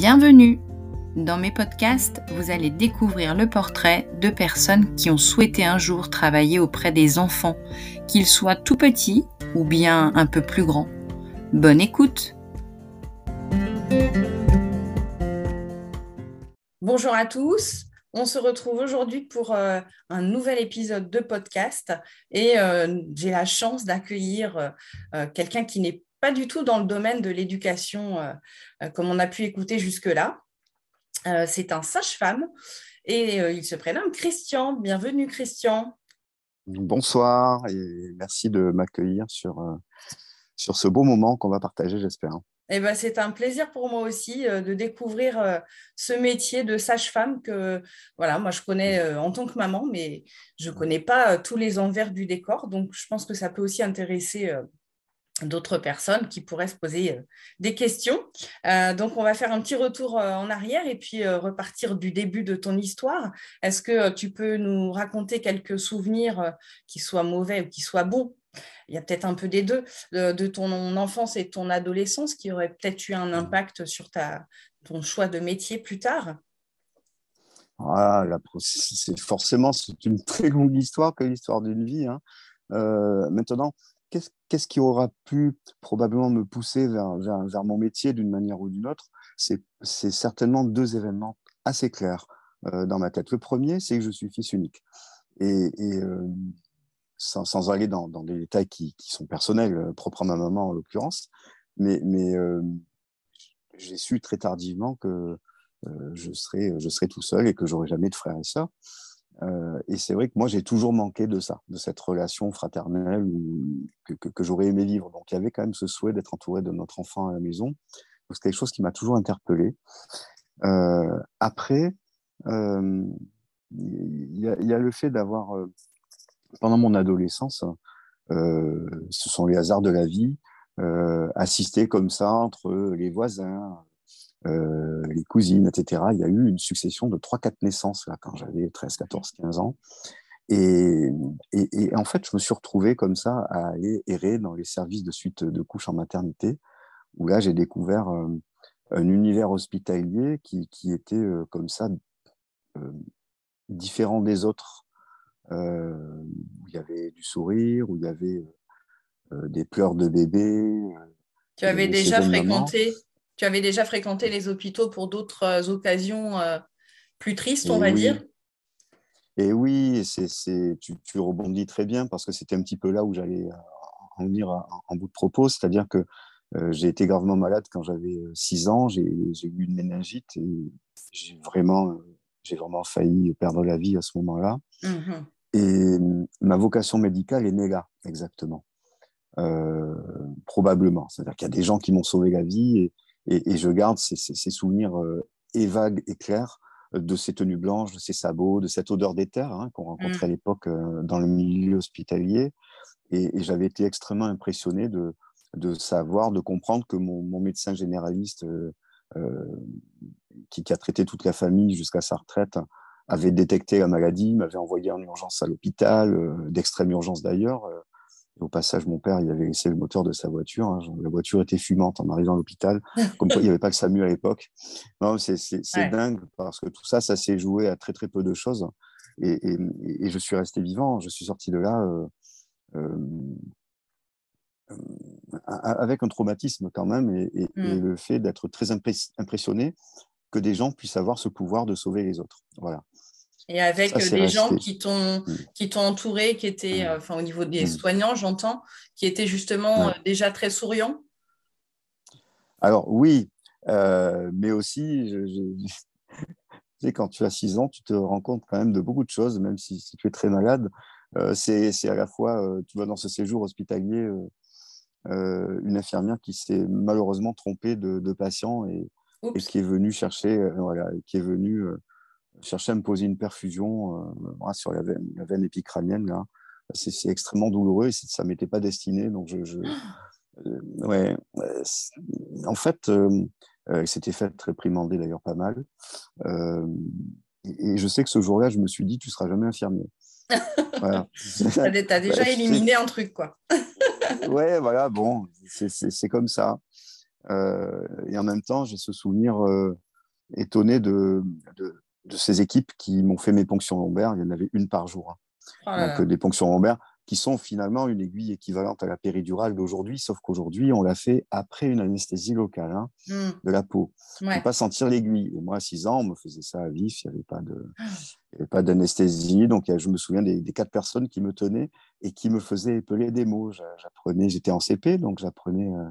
Bienvenue. Dans mes podcasts, vous allez découvrir le portrait de personnes qui ont souhaité un jour travailler auprès des enfants, qu'ils soient tout petits ou bien un peu plus grands. Bonne écoute. Bonjour à tous, on se retrouve aujourd'hui pour euh, un nouvel épisode de podcast et euh, j'ai la chance d'accueillir euh, quelqu'un qui n'est pas du tout dans le domaine de l'éducation comme on a pu écouter jusque-là. C'est un sage-femme et il se prénomme Christian. Bienvenue Christian. Bonsoir et merci de m'accueillir sur, sur ce beau moment qu'on va partager, j'espère. Eh ben, c'est un plaisir pour moi aussi euh, de découvrir euh, ce métier de sage-femme que voilà, moi je connais euh, en tant que maman, mais je ne connais pas tous les envers du décor. Donc je pense que ça peut aussi intéresser d'autres personnes qui pourraient se poser des questions. donc on va faire un petit retour en arrière et puis repartir du début de ton histoire. Est-ce que tu peux nous raconter quelques souvenirs qui soient mauvais ou qui soient bons? Il y a peut-être un peu des deux, de, ton enfance et ton adolescence qui auraient peut-être eu un impact sur ta, ton choix de métier plus tard? Ah, c'est forcément c'est une très longue histoire que l'histoire d'une vie. Hein. Euh, maintenant, qu'est-ce qui aura pu probablement me pousser vers, mon métier d'une manière ou d'une autre? C'est certainement deux événements assez clairs euh, dans ma tête. Le premier, c'est que je suis fils unique. Et, euh, sans, aller dans, des détails qui, sont personnels, euh, propres à ma maman en l'occurrence, mais, j'ai su très tardivement que je, serais, je serais tout seul et que j'aurais jamais de frères et sœurs. Et c'est vrai que moi, j'ai toujours manqué de ça, de cette relation fraternelle que, j'aurais aimé vivre. Donc, il y avait quand même ce souhait d'être entouré de notre enfant à la maison. C'est quelque chose qui m'a toujours interpellé. après, il y, a le fait d'avoir pendant mon adolescence, euh, ce sont les hasards de la vie, euh, assister comme ça entre les voisins, euh, les cousines, etc. Il y a eu une succession de 3-4 naissances là, quand j'avais 13, 14, 15 ans. Et, et, en fait, je me suis retrouvé comme ça à aller errer dans les services de suite de couches en maternité, où là, j'ai découvert un univers hospitalier qui, qui était comme ça différent des autres euh, où il y avait du sourire, où il y avait euh, des pleurs de bébé. Tu avais déjà fréquenté tu avais déjà fréquenté les hôpitaux pour d'autres occasions plus tristes, on va dire? Et oui, c'est, tu, tu, rebondis très bien parce que c'était un petit peu là où j'allais en venir en bout de propos, c'est-à-dire que j'ai été gravement malade quand j'avais 6 ans, j'ai, eu une méningite et j'ai vraiment, j'ai vraiment failli perdre la vie à ce moment-là. Mmh et ma vocation médicale est née là, exactement. Euh, probablement. C'est-à-dire qu'il y a des gens qui m'ont sauvé la vie et, et, je garde ces, ces, souvenirs euh, et vagues et clairs de ces tenues blanches, de ces sabots, de cette odeur d'éther hein, qu'on rencontrait à mm. l'époque euh, dans le milieu hospitalier. Et, et j'avais été extrêmement impressionné de, de, savoir, de comprendre que mon, mon médecin généraliste euh, qui, qui, a traité toute la famille jusqu'à sa retraite avait détecté la maladie, m'avait envoyé en urgence à l'hôpital, euh, d'extrême urgence d'ailleurs. Euh, au passage, mon père, il avait laissé le moteur de sa voiture. Hein, la voiture était fumante en arrivant à l'hôpital. Comme quoi, il n'y avait pas le SAMU à l'époque. Non, c'est dingue parce que tout ça, ça s'est joué à très très peu de choses. Et, et, je suis resté vivant. Je suis sorti de là euh, avec un traumatisme quand même et, et mmh. le fait d'être très impressionné que des gens puissent avoir ce pouvoir de sauver les autres. Voilà. Et avec des gens qui t'ont mm. qui t'ont entouré, qui étaient, mm. euh, enfin au niveau des mm. soignants, j'entends, qui étaient justement euh, déjà très souriants. Alors oui, euh, mais aussi, je, quand tu as 6 ans, tu te rends compte quand même de beaucoup de choses, même si, tu es très malade. c'est à la fois, tu vois, dans ce séjour hospitalier, une infirmière qui s'est malheureusement trompée de, de patient et, et, qui est venue chercher, voilà, qui est venue chercher à me poser une perfusion euh, sur la veine, la veine épicrânienne. Là. C'est, extrêmement douloureux et ça ne m'était pas destiné. Donc, je, je euh, ouais, en fait, euh, il s'était fait réprimander d'ailleurs pas mal. et, je sais que ce jour-là, je me suis dit, tu ne seras jamais infirmier. voilà. tu as déjà éliminé un truc, quoi. ouais, voilà, bon, c'est comme ça. et en même temps, j'ai ce souvenir étonné de, de, ces équipes qui m'ont fait mes ponctions lombaires. Il y en avait une par jour. Hein. Oh Donc, des ponctions lombaires qui sont finalement une aiguille équivalente à la péridurale d'aujourd'hui, sauf qu'aujourd'hui, on l'a fait après une anesthésie locale hein, mmh. de la peau. On ne peut pas sentir l'aiguille. Et moi, à 6 ans, on me faisait ça à vif, il n'y avait pas de... pas d'anesthésie. Donc, je me souviens des, quatre personnes qui me tenaient et qui me faisaient épeler des mots. J'apprenais, j'étais en CP, donc j'apprenais euh,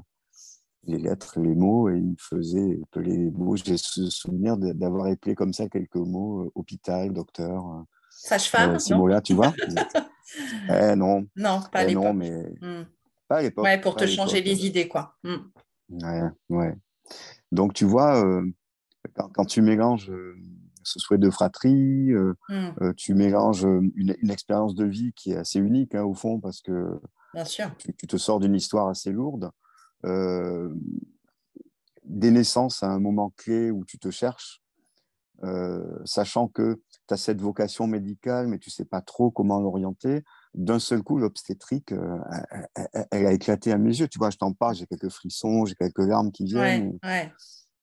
les lettres, les mots, et ils me faisaient épeler les mots. J'ai ce souvenir d'avoir épelé comme ça quelques mots, euh, hôpital, docteur. Euh, Sage-femme, euh, Ces mots-là, tu vois? Eh, Non. Non, pas à eh, mais... Hmm. Pas à l'époque. Ouais, pour te changer les idées, quoi. Hmm. Ouais, ouais. Donc, tu vois, quand, tu mélanges ce souhait de fratrie, hmm. tu mélanges une, expérience de vie qui est assez unique, hein, au fond, parce que Bien sûr. Tu, tu te sors d'une histoire assez lourde. Euh, des naissances à un moment clé où tu te cherches, euh, sachant que tu as cette vocation médicale, mais tu sais pas trop comment l'orienter. D'un seul coup, l'obstétrique, euh, elle, a éclaté à mes yeux. Tu vois, je t'en parle, j'ai quelques frissons, j'ai quelques larmes qui viennent.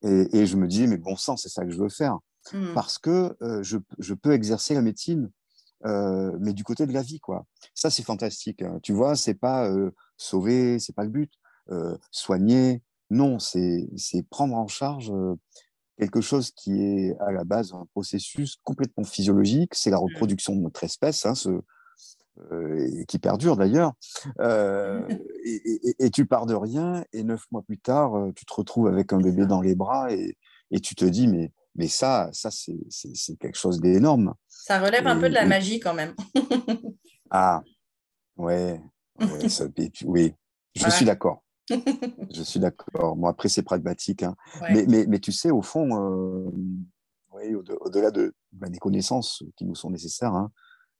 Et, je me dis, mais bon sang, c'est ça que je veux faire. Mmh. Parce que je, je, peux exercer la médecine, mais du côté de la vie, quoi. Ça, c'est fantastique. Hein. Tu vois, c'est pas sauver, c'est pas le but. Euh, soigner. Non, c'est prendre en charge euh, quelque chose qui est à la base un processus complètement physiologique. C'est la mmh. reproduction de notre espèce, hein, ce, euh, qui perdure d'ailleurs. et, tu pars de rien, et neuf mois plus tard, tu te retrouves avec un bébé dans les bras et, tu te dis, mais, mais ça, ça c'est quelque chose d'énorme. Ça relève un peu de la magie quand même. ah, ouais, oui, je suis d'accord je suis d'accord. Bon, après, c'est pragmatique. Hein. Mais, mais, mais, tu sais, au fond, euh, au-delà de, bah, des connaissances qui nous sont nécessaires, hein,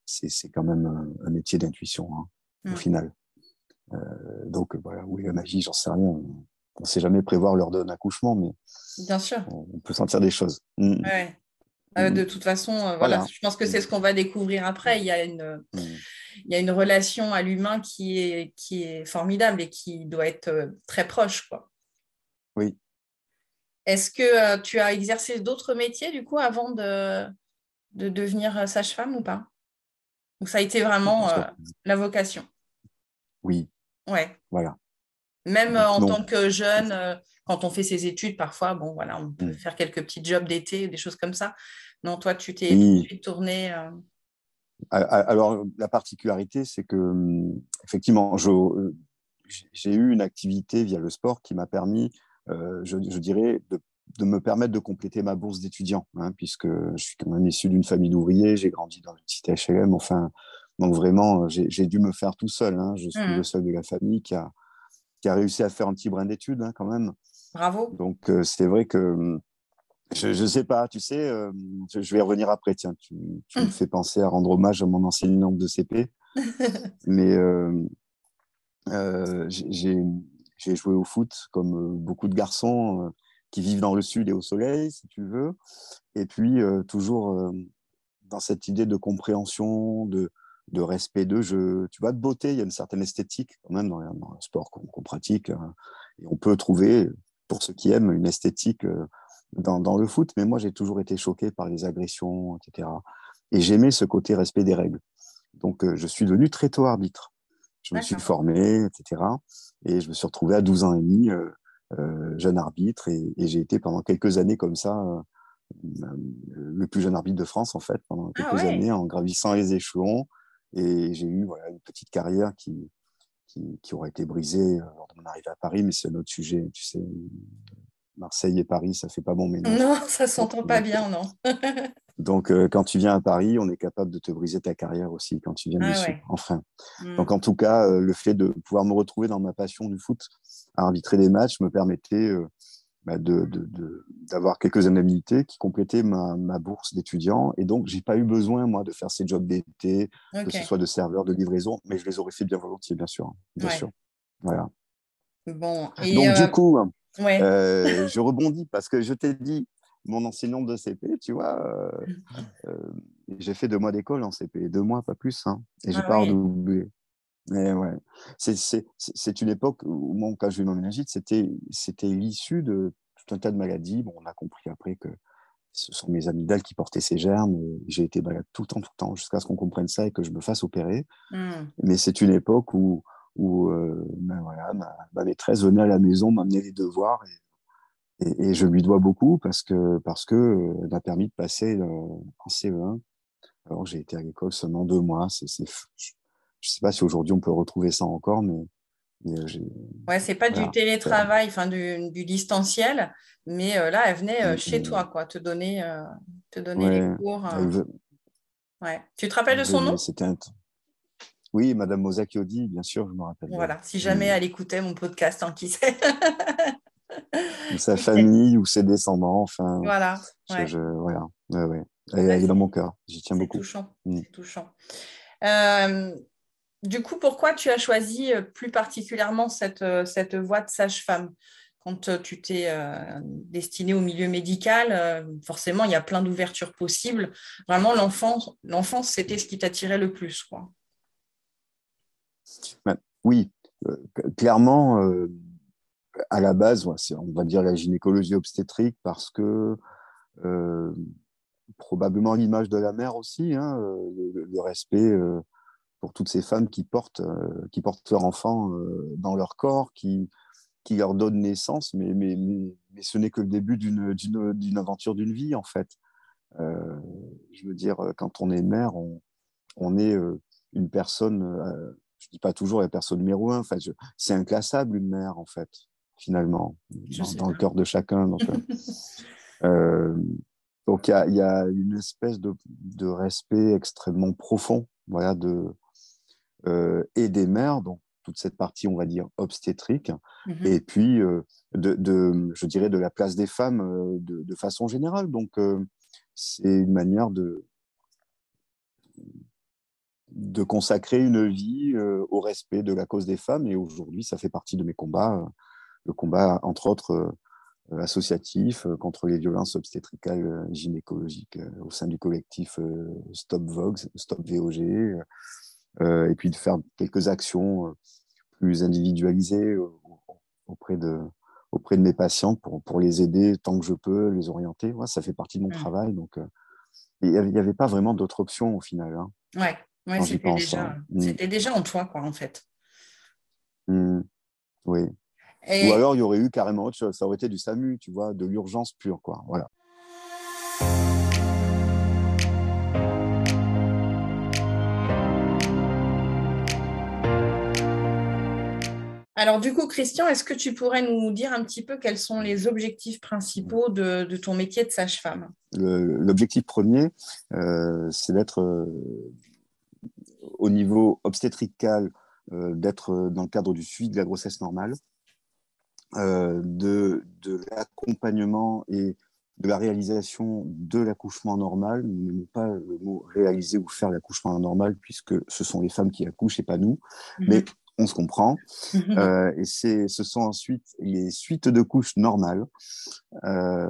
c'est quand même un, métier d'intuition, hein, au mmh. final. Euh, donc, voilà, oui, la magie, j'en sais rien. On ne sait jamais prévoir l'heure d'un accouchement, mais Bien sûr. On, peut sentir des choses. Mmh. Euh, de toute façon, euh, voilà. je pense que c'est ce qu'on va découvrir après. Il y a une, mm. Il y a une relation à l'humain qui est, qui est formidable et qui doit être euh, très proche. Quoi. Oui. Est-ce que tu as exercé d'autres métiers du coup avant de, de devenir sage-femme ou pas? Ou ça a été vraiment la vocation? Oui. Ouais. Voilà. Même en tant que jeune, quand on fait ses études, parfois, bon, voilà, on peut mm. faire quelques petits jobs d'été, des choses comme ça. Non, toi, tu t'es tourné. Euh, alors, la particularité, c'est que, hum, effectivement, euh, j'ai eu une activité via le sport qui m'a permis, euh, je, dirais, de, me permettre de compléter ma bourse d'étudiant, hein, puisque je suis quand même issu d'une famille d'ouvriers, j'ai grandi dans une cité HLM, enfin, donc vraiment, j'ai dû me faire tout seul. Hein. je suis mmh. le seul de la famille qui a, qui a réussi à faire un petit brin d'études hein, quand même. Bravo. Donc, c'est vrai que hum, je ne sais pas, tu sais, euh, je, vais revenir après, tiens, tu, me hum. fais penser à rendre hommage à mon enseignante de CP. Mais euh, euh, j'ai joué au foot comme beaucoup de garçons qui vivent dans le sud et au soleil, si tu veux. Et puis, toujours dans cette idée de compréhension, de, de respect de jeu, tu vois, de beauté, il y a une certaine esthétique quand même dans, le sport qu'on pratique. Hein. et on peut trouver, pour ceux qui aiment, une esthétique dans, le foot, mais moi j'ai toujours été choqué par les agressions, etc. Et j'aimais ce côté respect des règles. Donc euh, je suis devenu très tôt arbitre. Je me suis formé, etc. Et je me suis retrouvé à 12 ans et demi euh, euh, jeune arbitre et, j'ai été pendant quelques années comme ça le plus jeune arbitre de France en fait pendant ah quelques années en gravissant les échelons et j'ai eu voilà, une petite carrière qui, qui, qui aurait été brisée lors de mon arrivée à Paris mais c'est un autre sujet tu sais Marseille et Paris, ça fait pas bon ménage. Non, ça s'entend pas bien, non. donc, euh, quand tu viens à Paris, on est capable de te briser ta carrière aussi quand tu viens ah, dessus, enfin. Hmm. Donc, en tout cas, euh, le fait de pouvoir me retrouver dans ma passion du foot, à arbitrer des matchs, me permettait euh, bah, d'avoir quelques indemnités qui complétaient ma, bourse d'étudiant. Et donc, j'ai pas eu besoin, moi, de faire ces jobs d'été, que ce soit de serveur, de livraison, mais je les aurais fait bien volontiers, bien sûr. Bien sûr. Voilà. Bon, donc, du coup, euh, je rebondis parce que je t'ai dit, mon enseignante de CP, tu vois, euh, euh, j'ai fait deux mois d'école en CP, deux mois, pas plus, hein, et j'ai ah pas redoublé. Mais ouais, c'est une époque où, mon cas, je vais méningite, c'était l'issue de tout un tas de maladies. Bon, on a compris après que ce sont mes amygdales qui portaient ces germes. J'ai été malade tout le temps, tout le temps, jusqu'à ce qu'on comprenne ça et que je me fasse opérer. Mmh. Mais c'est une époque où, où ben voilà, ma, maîtresse venait à la maison, m'amenait les devoirs. Et, et, je lui dois beaucoup parce que parce que elle m'a permis de passer en CE1. Alors j'ai été à l'école seulement deux mois. C'est, je ne sais pas si aujourd'hui on peut retrouver ça encore, mais euh, ouais, c'est pas du télétravail, enfin du, du, distanciel, mais euh, là, elle venait euh, chez toi, quoi, te donner, te donner les cours. Ouais. Tu te rappelles de son nom? Oui, Madame Mosachiodi, bien sûr, je me rappelle. Voilà, si jamais elle écoutait mon podcast, hein, qui sait Ou sa famille, ou ses descendants, enfin. Voilà. Je, voilà. Ouais, Elle, est dans mon cœur, j'y tiens beaucoup. Touchant. Mm. C'est touchant. Euh, du coup, pourquoi tu as choisi euh, plus particulièrement cette, euh, cette voie de sage-femme? Quand euh, tu t'es destiné au milieu médical, forcément, il y a plein d'ouvertures possibles. Vraiment, l'enfance, c'était ce qui t'attirait le plus. Quoi. Ben, oui, clairement, à la base, on va dire la gynécologie obstétrique parce que probablement l'image de la mère aussi, hein, le, respect pour toutes ces femmes qui portent, euh, qui portent leur enfant euh, dans leur corps, qui, qui leur donnent naissance, mais, mais, mais, ce n'est que le début d'une aventure d'une vie, en fait. Euh, je veux dire, quand on est mère, on, on est une personne, je ne dis pas toujours la personne numéro un, fait, c'est inclassable une mère, en fait, finalement, dans, le cœur de chacun. Donc, donc il y, y, a une espèce de, de, respect extrêmement profond voilà, de, euh, et des mères, donc toute cette partie, on va dire, obstétrique, mhm. et puis, euh, de, je dirais, de la place des femmes euh, de, façon générale. Donc, c'est une manière de, de consacrer une vie au respect de la cause des femmes, et aujourd'hui, ça fait partie de mes combats, le combat, entre autres, associatif contre les violences obstétricales gynécologiques au sein du collectif Stop Vogue, Stop VOG, euh, et puis de faire quelques actions euh, plus individualisées euh, auprès de, auprès de mes patients pour, pour les aider tant que je peux, les orienter. Ouais, ça fait partie de mon mmh. travail. Donc, il n'y avait, avait, pas vraiment d'autre option au final. Hein, ouais, ouais c'était déjà, hein. mmh. déjà, en toi, quoi, en fait. Mmh. Oui. Ou alors, il y aurait eu carrément autre chose. Ça aurait été du SAMU, tu vois, de l'urgence pure, quoi. Voilà. Alors du coup, Christian, est-ce que tu pourrais nous dire un petit peu quels sont les objectifs principaux de, ton métier de sage-femme? L'objectif premier, euh, c'est d'être euh, au niveau obstétrical, euh, d'être dans le cadre du suivi de la grossesse normale, de, de l'accompagnement et de la réalisation de l'accouchement normal. Nous n'aimons pas le mot réaliser ou faire l'accouchement normal puisque ce sont les femmes qui accouchent et pas nous. Mhm. Mais on se comprend. Mhm. Euh, et c'est, ce sont ensuite les suites de couches normales. Euh,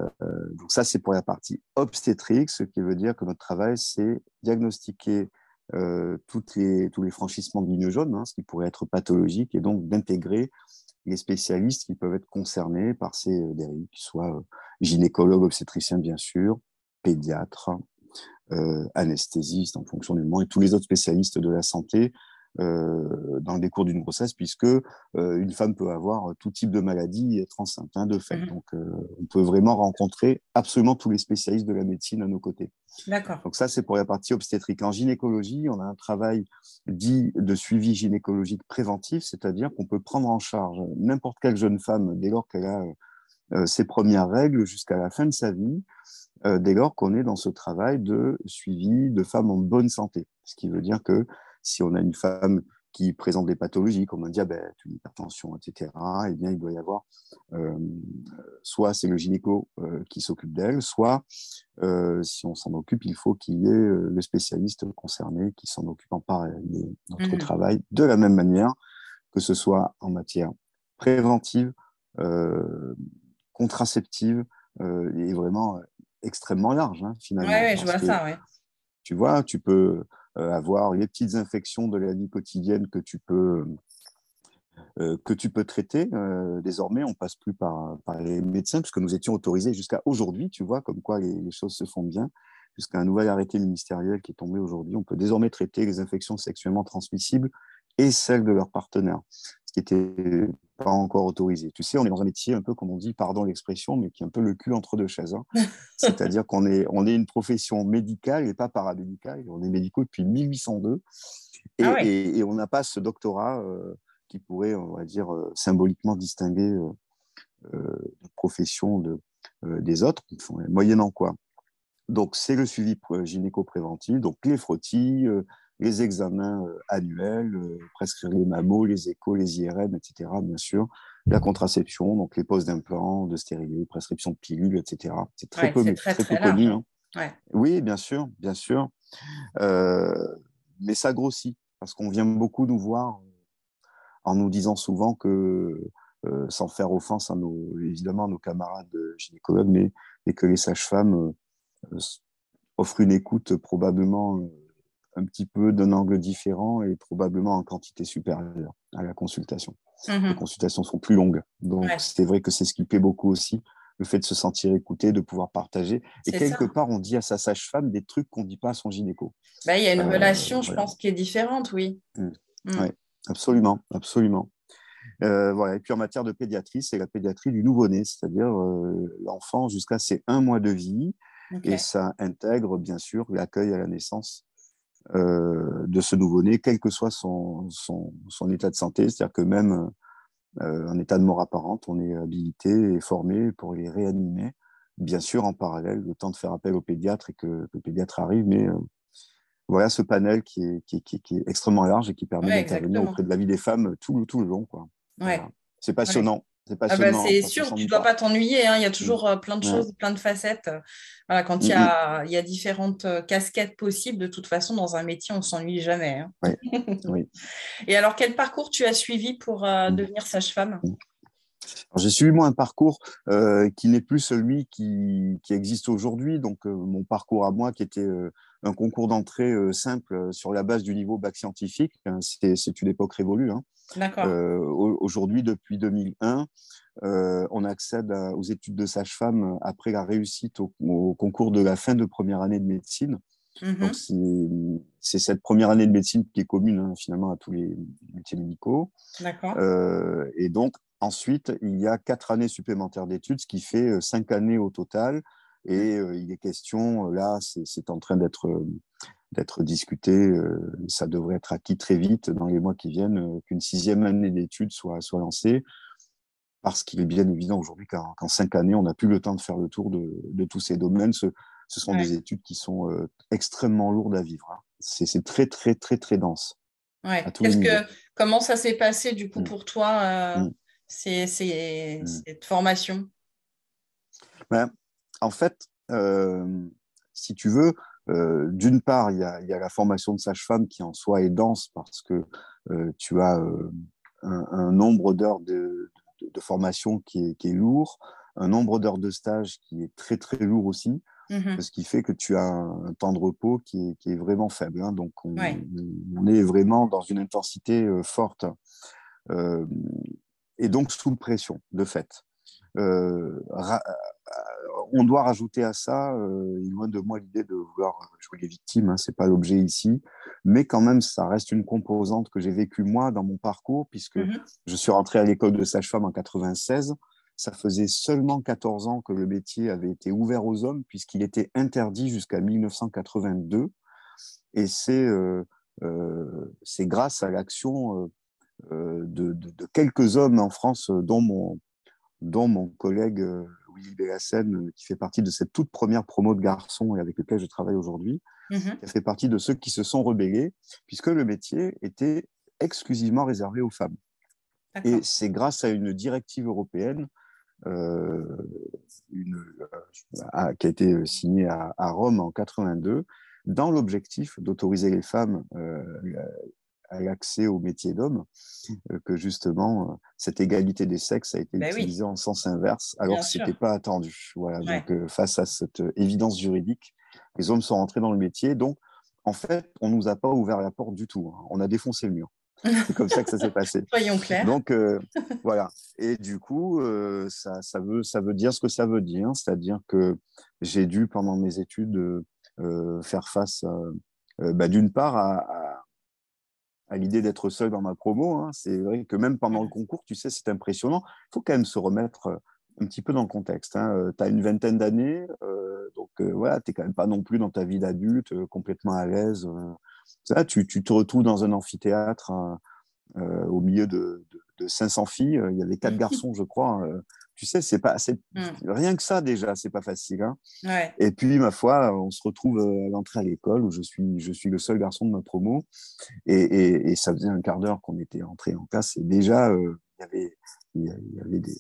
donc ça, c'est pour la partie obstétrique, ce qui veut dire que notre travail, c'est diagnostiquer euh, toutes les, tous les franchissements de ligne jaune, hein, ce qui pourrait être pathologique, et donc d'intégrer les spécialistes qui peuvent être concernés par ces dérives, qui soient gynécologues, obstétriciens bien sûr, pédiatres, anesthésistes en fonction du moment, et tous les autres spécialistes de la santé euh, dans le décours d'une grossesse, puisque euh, une femme peut avoir tout type de maladie et être enceinte, hein, de fait. Mmh. Donc, euh, on peut vraiment rencontrer absolument tous les spécialistes de la médecine à nos côtés. D'accord. Donc ça, c'est pour la partie obstétrique. En gynécologie, on a un travail dit de suivi gynécologique préventif, c'est-à-dire qu'on peut prendre en charge n'importe quelle jeune femme dès lors qu'elle a ses premières règles jusqu'à la fin de sa vie, dès lors qu'on est dans ce travail de suivi de femmes en bonne santé. Ce qui veut dire que si on a une femme qui présente des pathologies comme un diabète, une hypertension, etc., eh bien, il doit y avoir euh, soit c'est le gynéco euh, qui s'occupe d'elle, soit euh, si on s'en occupe, il faut qu'il y ait le spécialiste concerné qui s'en occupe en parallèle de notre mmh. travail, de la même manière que ce soit en matière préventive, contraceptive et vraiment extrêmement large, hein, finalement. Oui, je vois ça, oui. Tu vois, tu peux avoir les petites infections de la vie quotidienne que tu peux peux traiter. désormais, on passe plus par, les médecins, puisque nous étions autorisés jusqu'à aujourd'hui, tu vois, comme quoi les, choses se font bien. Jusqu'à un nouvel arrêté ministériel qui est tombé aujourd'hui, on peut désormais traiter les infections sexuellement transmissibles et celles de leurs partenaires, qui n'était pas encore autorisé. Tu sais, on est dans un métier un peu, comme on dit, pardon l'expression, mais qui est un peu le cul entre deux chaises. Hein. C'est-à-dire qu'on est, on est une profession médicale et pas paramédicale. On est médicaux depuis 1802 ah et, on n'a pas ce doctorat qui pourrait, on va dire, symboliquement distinguer euh, la profession de, des autres, moyennant quoi. Donc, c'est le suivi gynéco-préventif, donc les frottis, les examens annuels, prescrire les mammos, les échos, les IRM, etc., bien sûr, la contraception, donc les poses d'implants, de stérilet, prescription de pilules, etc. C'est très, peu, connu. Hein. Oui, bien sûr, bien sûr. mais ça grossit, parce qu'on vient beaucoup nous voir en nous disant souvent que, euh, sans faire offense à nos, évidemment à nos camarades gynécologues, mais, que les sages-femmes euh, offrent une écoute probablement euh, un petit peu d'un angle différent et probablement en quantité supérieure à la consultation. Mmh les consultations sont plus longues. Donc, c'est vrai que c'est ce qui plaît beaucoup aussi, le fait de se sentir écouté, de pouvoir partager. Et quelque part, on dit à sa sage-femme des trucs qu'on ne dit pas à son gynéco. Bah, il y a une relation, je pense, qui est différente, oui. Mmh. Mmh. Absolument, absolument. Euh, voilà. Et puis en matière de pédiatrie, c'est la pédiatrie du nouveau-né, c'est-à-dire euh, l'enfant jusqu'à ses un mois de vie. Et ça intègre bien sûr l'accueil à la naissance euh, de ce nouveau-né, quel que soit son, son, son état de santé. C'est-à-dire que même en état de mort apparente, on est habilité et formé pour les réanimer. Bien sûr, en parallèle, le temps de faire appel au pédiatre et que, que le pédiatre arrive, mais voilà ce panel qui est, qui, qui, est extrêmement large et qui permet d'intervenir auprès de la vie des femmes tout, tout le long. Quoi. Ouais. C'est passionnant. C'est ah bah, sûr, tu ne dois pas t'ennuyer. Hein. Il y a toujours euh, plein de choses, plein de facettes. Voilà, quand il y, a, il y a différentes euh, casquettes possibles, de toute façon, dans un métier, on ne s'ennuie jamais. Hein. oui. Et alors, quel parcours tu as suivi pour euh, mmh. devenir sage-femme? J'ai suivi moi un parcours qui n'est plus celui qui, qui existe aujourd'hui. Donc mon parcours à moi qui était un concours d'entrée euh, simple euh, sur la base du niveau bac scientifique. Hein, c'est une époque révolue. Hein. Euh, aujourd'hui, depuis 2001, on accède aux études de sage-femme après la réussite au, concours de la fin de première année de médecine. Mmh c'est cette première année de médecine qui est commune hein, finalement à tous les métiers médicaux. et donc, ensuite, il y a quatre années supplémentaires d'études, ce qui fait cinq années au total et euh, il est question, euh, là, c'est en train d'être euh, d'être discuté. ça devrait être acquis très vite dans les mois qui viennent, qu'une sixième année d'études soit, soit lancée, parce qu'il est bien évident aujourd'hui qu'en cinq années, on n'a plus le temps de faire le tour de, de tous ces domaines. Ce, ce sont des études qui sont extrêmement lourdes à vivre. Hein. C'est très, très, très, très dense. Ouais. Que, comment ça s'est passé du coup mmh. pour toi, mmh. ces, mmh. cette formation? Ben, en fait, euh, si tu veux, euh, d'une part, il y, a, la formation de sage-femme qui en soi est dense parce que euh, tu as un, nombre d'heures de, formation qui est, lourd, un nombre d'heures de stage qui est très très lourd aussi, mmh ce qui fait que tu as un, temps de repos qui est, vraiment faible. Hein. donc on, est vraiment dans une intensité forte et donc sous pression de fait on doit rajouter à ça, euh, loin de moi l'idée de vouloir jouer les victimes, hein, c'est pas l'objet ici, mais quand même ça reste une composante que j'ai vécue moi dans mon parcours puisque mhm. je suis rentré à l'école de sage-femme en 96. Ça faisait seulement 14 ans que le métier avait été ouvert aux hommes puisqu'il était interdit jusqu'à 1982. Et c'est euh, euh, c'est grâce à l'action euh, de, de, de, quelques hommes en France, dont mon, dont mon collègue Willy Bélassène, euh, qui fait partie de cette toute première promo de garçons et avec lequel je travaille aujourd'hui, mmh qui fait partie de ceux qui se sont rebellés, puisque le métier était exclusivement réservé aux femmes. Et c'est grâce à une directive européenne euh, une, euh, qui a été signée à, Rome en 82, dans l'objectif d'autoriser les femmes à l'accès au métier d'homme, euh, que justement, euh, cette égalité des sexes a été ben utilisée en sens inverse, alors que ce n'était pas attendu. Voilà, donc, euh, face à cette évidence juridique, les hommes sont rentrés dans le métier. Donc, en fait, on ne nous a pas ouvert la porte du tout. Hein. On a défoncé le mur. C'est comme ça que ça s'est passé. Soyons clairs. Donc, euh, voilà. Et du coup, euh, ça, ça, veut, ça veut dire ce que ça veut dire. C'est-à-dire que j'ai dû, pendant mes études, euh, faire face, bah, d'une part, à, à, l'idée d'être seul dans ma promo. Hein. C'est vrai que même pendant le concours, tu sais, c'est impressionnant. Il faut quand même se remettre un petit peu dans le contexte. Hein. Tu as une vingtaine d'années, donc voilà, tu n'es quand même pas non plus dans ta vie d'adulte complètement à l'aise. Ça, tu, tu, te retrouves dans un amphithéâtre hein, euh, au milieu de, de, 500 filles. Il y avait quatre garçons, je crois. Euh, tu sais, c'est pas, c'est, mm. rien que ça déjà, c'est pas facile. Hein. Ouais. Et puis, ma foi, on se retrouve euh, à l'entrée à l'école où je suis, je suis le seul garçon de ma promo. Et, et, et ça faisait un quart d'heure qu'on était entré en classe. Et déjà, il y avait, il y avait des,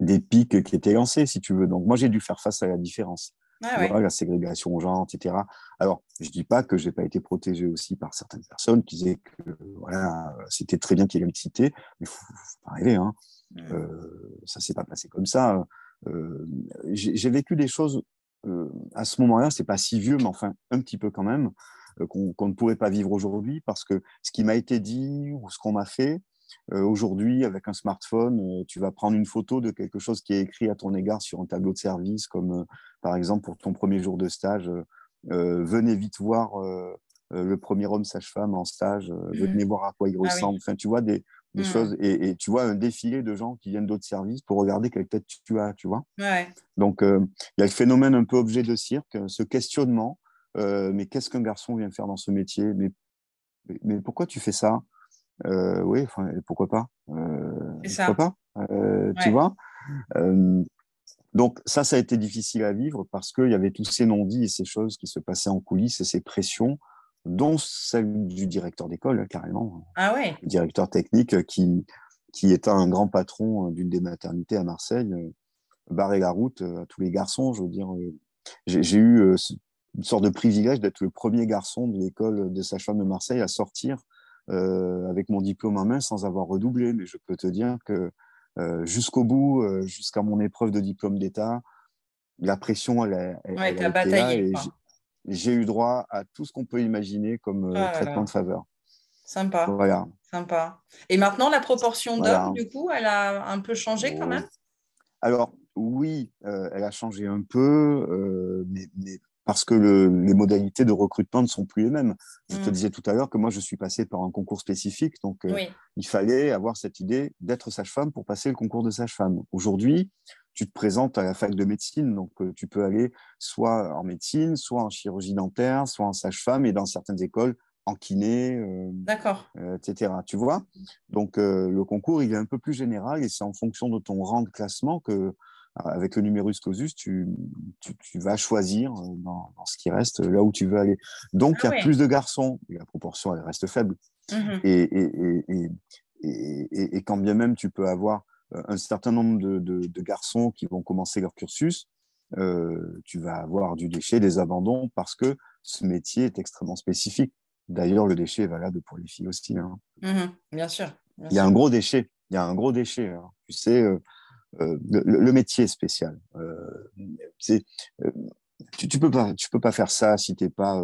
des pics qui étaient lancés, si tu veux. Donc, moi, j'ai dû faire face à la différence. Ah la ségrégation aux genre, etc. Alors, je dis pas que j'ai pas été protégé aussi par certaines personnes qui disaient que voilà, c'était très bien qu'il y ait la mixité, mais faut, faut pas rêver, hein. Mmh. Euh, ça s'est pas passé comme ça. Euh, j'ai vécu des choses euh, à ce moment-là, c'est pas si vieux, mais enfin un petit peu quand même, qu'on ne pourrait pas vivre aujourd'hui parce que ce qui m'a été dit ou ce qu'on m'a fait, euh, aujourd'hui, avec un smartphone, euh, tu vas prendre une photo de quelque chose qui est écrit à ton égard sur un tableau de service, comme euh, par exemple pour ton premier jour de stage, venez vite voir le premier homme sage-femme en stage, mmh. venez voir à quoi il ah ressemble. Enfin, tu vois des, des mmh. choses et, tu vois un défilé de gens qui viennent d'autres services pour regarder quelle tête tu as, tu vois. Donc, il y a le phénomène un peu objet de cirque, ce questionnement. mais qu'est-ce qu'un garçon vient faire dans ce métier? Mais, mais pourquoi tu fais ça? Euh, oui, pourquoi pas? Euh, Pourquoi pas? Euh, Tu vois? Donc ça, ça a été difficile à vivre parce qu'il y avait tous ces non-dits et ces choses qui se passaient en coulisses et ces pressions, dont celle du directeur d'école, carrément. Ah ouais. Le directeur technique qui, qui est un grand patron d'une des maternités à Marseille, barrer la route à tous les garçons. Je veux dire, j'ai eu une sorte de privilège d'être le premier garçon de l'école de sage-femme de Marseille à sortir euh, avec mon diplôme en main sans avoir redoublé. Mais je peux te dire que euh, jusqu'au bout, euh, jusqu'à mon épreuve de diplôme d'État, la pression, elle, elle, ouais, a bataillé, j'ai eu droit à tout ce qu'on peut imaginer comme oh traitement de faveur. Sympa. Voilà. Sympa. Et maintenant, la proportion d'hommes, du coup, elle a un peu changé quand même? Alors, oui, elle a changé un peu, mais, mais, parce que les modalités de recrutement ne sont plus les mêmes. Je te mm. disais tout à l'heure que moi, je suis passé par un concours spécifique, donc euh, il fallait avoir cette idée d'être sage-femme pour passer le concours de sage-femme. Aujourd'hui, tu te présentes à la fac de médecine, donc euh, tu peux aller soit en médecine, soit en chirurgie dentaire, soit en sage-femme, et dans certaines écoles, en kiné, euh, etc. Tu vois Donc le concours, il est un peu plus général, et c'est en fonction de ton rang de classement que avec le numerus clausus, tu, tu, vas choisir euh, dans, ce qui reste là où tu veux aller. Donc, ah il y a plus de garçons, la proportion, elle reste faible. Mmh et, et, et, et, quand bien même tu peux avoir euh, un certain nombre de, de, garçons qui vont commencer leur cursus, euh, tu vas avoir du déchet, des abandons, parce que ce métier est extrêmement spécifique. D'ailleurs, le déchet est valable pour les filles aussi. Hein. Mmh bien sûr. il y a un gros déchet. Il y a un gros déchet. Hein. Tu sais, euh, le, métier est spécial. Euh, euh, tu, tu peux pas, tu peux pas faire ça si t'es pas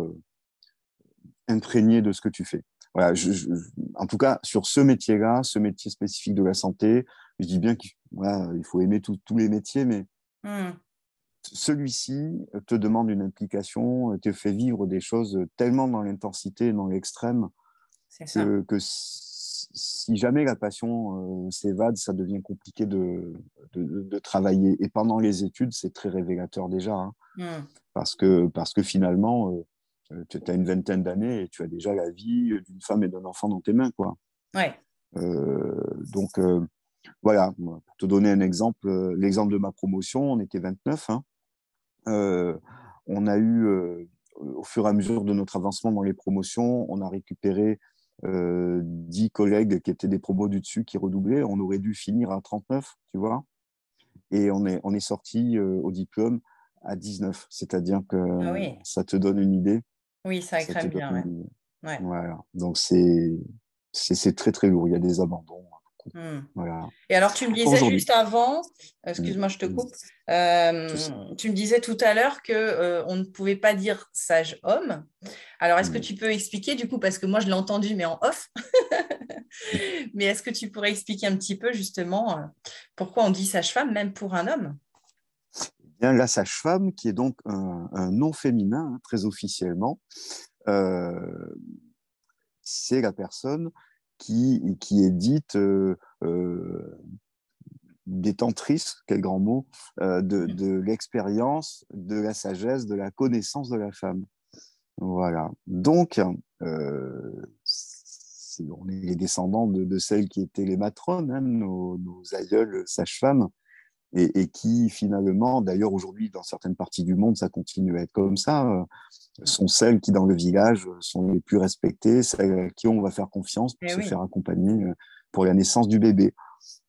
imprégné de ce que tu fais. Voilà, je, en tout cas, sur ce métier-là, ce métier spécifique de la santé, je dis bien qu'il il faut aimer tous les métiers, mais mmh. celui-ci te demande une implication, te fait vivre des choses tellement dans l'intensité, dans l'extrême, que, que si jamais la passion euh, s'évade, ça devient compliqué de, de, travailler. Et pendant les études, c'est très révélateur déjà. Hein. Mmh. parce, que, parce que finalement, euh, euh, tu as une vingtaine d'années et tu as déjà la vie d'une femme et d'un enfant dans tes mains. Quoi. Ouais. donc, voilà, pour te donner un exemple, l'exemple de ma promotion, on était 29. Hein. on a eu, au fur et à mesure de notre avancement dans les promotions, on a récupéré euh, 10 collègues qui étaient des promos du dessus qui redoublaient. On aurait dû finir à 39, tu vois. Et on est, on est sorti euh, au diplôme à 19. C'est-à-dire que ah ça te donne une idée. Oui, ça écrème bien. Voilà. Donc, c'est, c'est, très, très lourd. Il y a des abandons coup. Hmm. Voilà. Et alors, tu me disais juste avant, excuse-moi, je te hmm. coupe, euh, tu me disais tout à l'heure qu'on euh, on ne pouvait pas dire sage homme. Alors, est-ce que tu peux expliquer, du coup, parce que moi, je l'ai entendu, mais en off, mais est-ce que tu pourrais expliquer un petit peu, justement, euh, pourquoi on dit sage-femme, même pour un homme? La sage-femme, qui est donc un, nom féminin, hein, très officiellement, c'est la personne qui, qui est dite euh, euh, détentrice, quel grand mot, euh, de, de l'expérience, de la sagesse, de la connaissance de la femme. Voilà. Donc, on est les descendants de, celles qui étaient les matrones, hein, nos, nos, aïeules sages-femmes, et, qui finalement, d'ailleurs aujourd'hui dans certaines parties du monde, ça continue à être comme ça, euh, sont celles qui dans le village sont les plus respectées, celles à qui on va faire confiance pour eh se faire accompagner euh, pour la naissance du bébé.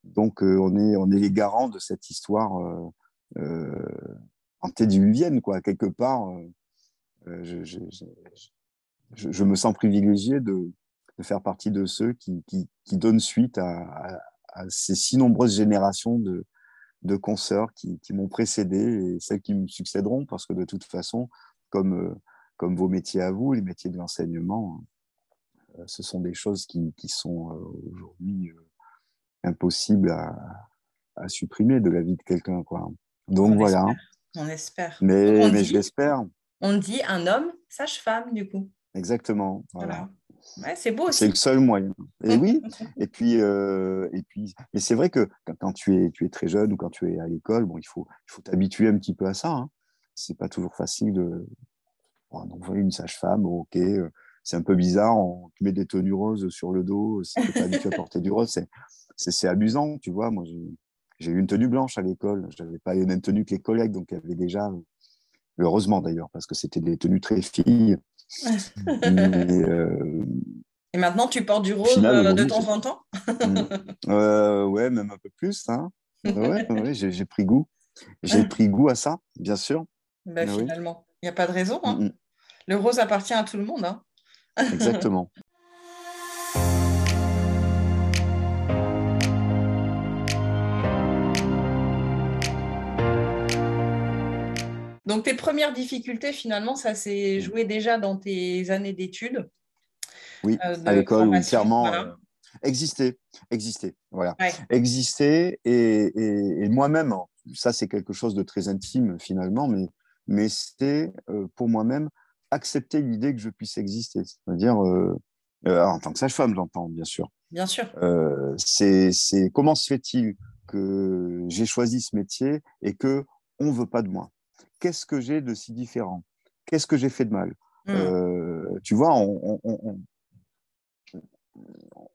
Donc euh, on, est, on est les garants de cette histoire euh, antédiluvienne, quoi. Quelque part, je, je, je, je, me sens privilégié de, de, faire partie de ceux qui, qui, qui donnent suite à, à, à, ces si nombreuses générations de, de consoeurs qui, m'ont précédé et celles qui me succéderont, parce que de toute façon, comme, euh, comme vos métiers à vous, les métiers de l'enseignement, euh, ce sont des choses qui, sont euh, aujourd'hui impossibles à, supprimer de la vie de quelqu'un. Quoi. Donc voilà. on espère. Mais, mais je l'espère. On dit un homme sage-femme, du coup. Exactement. voilà c'est beau C'est le seul moyen. Et oui, et puis, euh, et puis, mais c'est vrai que quand, tu, es, tu es très jeune ou quand tu es à l'école, bon, il faut il faut t'habituer un petit peu à ça. Hein. C'est pas toujours facile de. Bon, une sage-femme, ok, euh, c'est un peu bizarre, on te met des tenues roses sur le dos, si tu n'es pas habitué à porter du rose, c'est amusant, tu vois. Moi, j'ai eu une tenue blanche à l'école, je n'avais pas les mêmes tenues que les collègues, donc il y avait déjà, heureusement d'ailleurs, parce que c'était des tenues très filles, euh, Et maintenant, tu portes du rose euh, de temps en temps mm. euh, Ouais, même un peu plus. Hein. Ouais, j'ai pris goût. J'ai pris goût à ça, bien sûr. Bah, finalement, il n'y a pas de raison. Hein. Mm, mm. Le rose appartient à tout le monde. Hein. Exactement. Donc, tes premières difficultés, finalement, ça s'est joué déjà dans tes années d'études. Oui, euh, à l'école, oui, clairement. Euh, exister, exister, voilà. Exister et, moi-même, ça c'est quelque chose de très intime finalement, mais, mais c'est euh, pour moi-même accepter l'idée que je puisse exister. C'est-à-dire, en tant que sage-femme, j'entends, bien sûr. Bien sûr. c'est comment se fait-il que j'ai choisi ce métier et que on veut pas de moi? Qu'est-ce que j'ai de si différent? Qu'est-ce que j'ai fait de mal? Mmh. euh, Tu vois, on,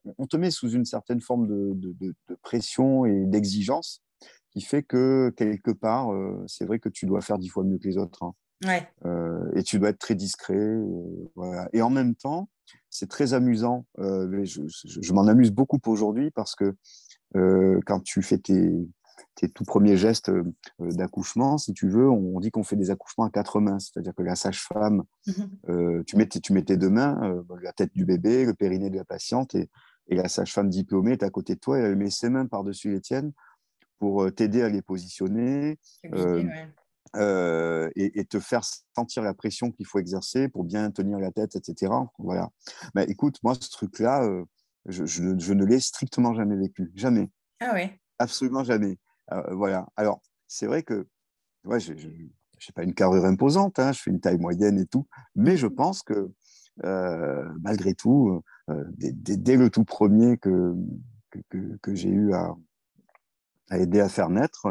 on, te met sous une certaine forme de, pression et d'exigence qui fait que quelque part, euh, c'est vrai que tu dois faire dix fois mieux que les autres. Hein. Euh, et tu dois être très discret. Et en même temps, c'est très amusant. je, je m'en amuse beaucoup aujourd'hui parce que quand tu fais tes, tes tout premiers gestes euh, d'accouchement, si tu veux, on dit qu'on fait des accouchements à quatre mains, c'est-à-dire que la sage-femme, mhm. euh, tu, mets, tu mets tes deux mains, euh, la tête du bébé, le périnée de la patiente, et, la sage-femme diplômée est à côté de toi, et elle met ses mains par-dessus les tiennes pour t'aider à les positionner. et, te faire sentir la pression qu'il faut exercer pour bien tenir la tête, etc. Voilà. Mais écoute, moi, ce truc-là, je, je, ne l'ai strictement jamais vécu. Jamais. Ah oui. Absolument jamais. Euh, voilà. Alors, c'est vrai que je n'ai pas une carrure imposante, hein, je fais une taille moyenne et tout, mais je pense que euh, malgré tout, euh, dès, le tout premier que, j'ai eu à, aider à faire naître,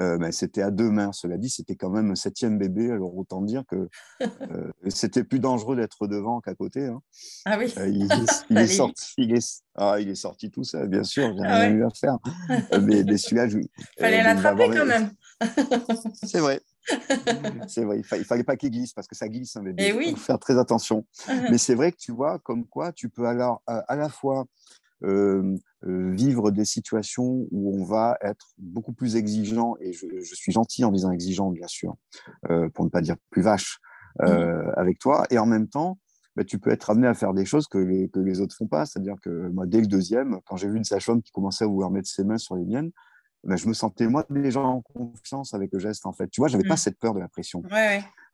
euh, ben, c'était à deux mains. Cela dit, c'était quand même un septième bébé, alors autant dire que euh, c'était plus dangereux d'être devant qu'à côté. Hein. Ah oui. Euh, il, est, sorti, il, est, ah, il est sorti tout ça, bien sûr, j'ai ah rien eu à faire. mais, mais celui-là, il fallait l'attraper quand même. C'est vrai. c'est vrai, il, ne fallait pas qu'il glisse parce que ça glisse un bébé. Et oui. faut faire très attention. mais c'est vrai que tu vois, comme quoi tu peux alors à la fois euh, euh, vivre des situations où on va être beaucoup plus exigeant, et je, suis gentil en disant exigeant, bien sûr, euh, pour ne pas dire plus vache, avec toi, et en même temps, bah, tu peux être amené à faire des choses que les, que les autres font pas. C'est-à-dire que moi, dès le deuxième, quand j'ai vu une sage-femme qui commençait à vouloir mettre ses mains sur les miennes, bah, je me sentais moi déjà en confiance avec le geste en fait. Tu vois, j'avais pas mm. cette peur de la pression,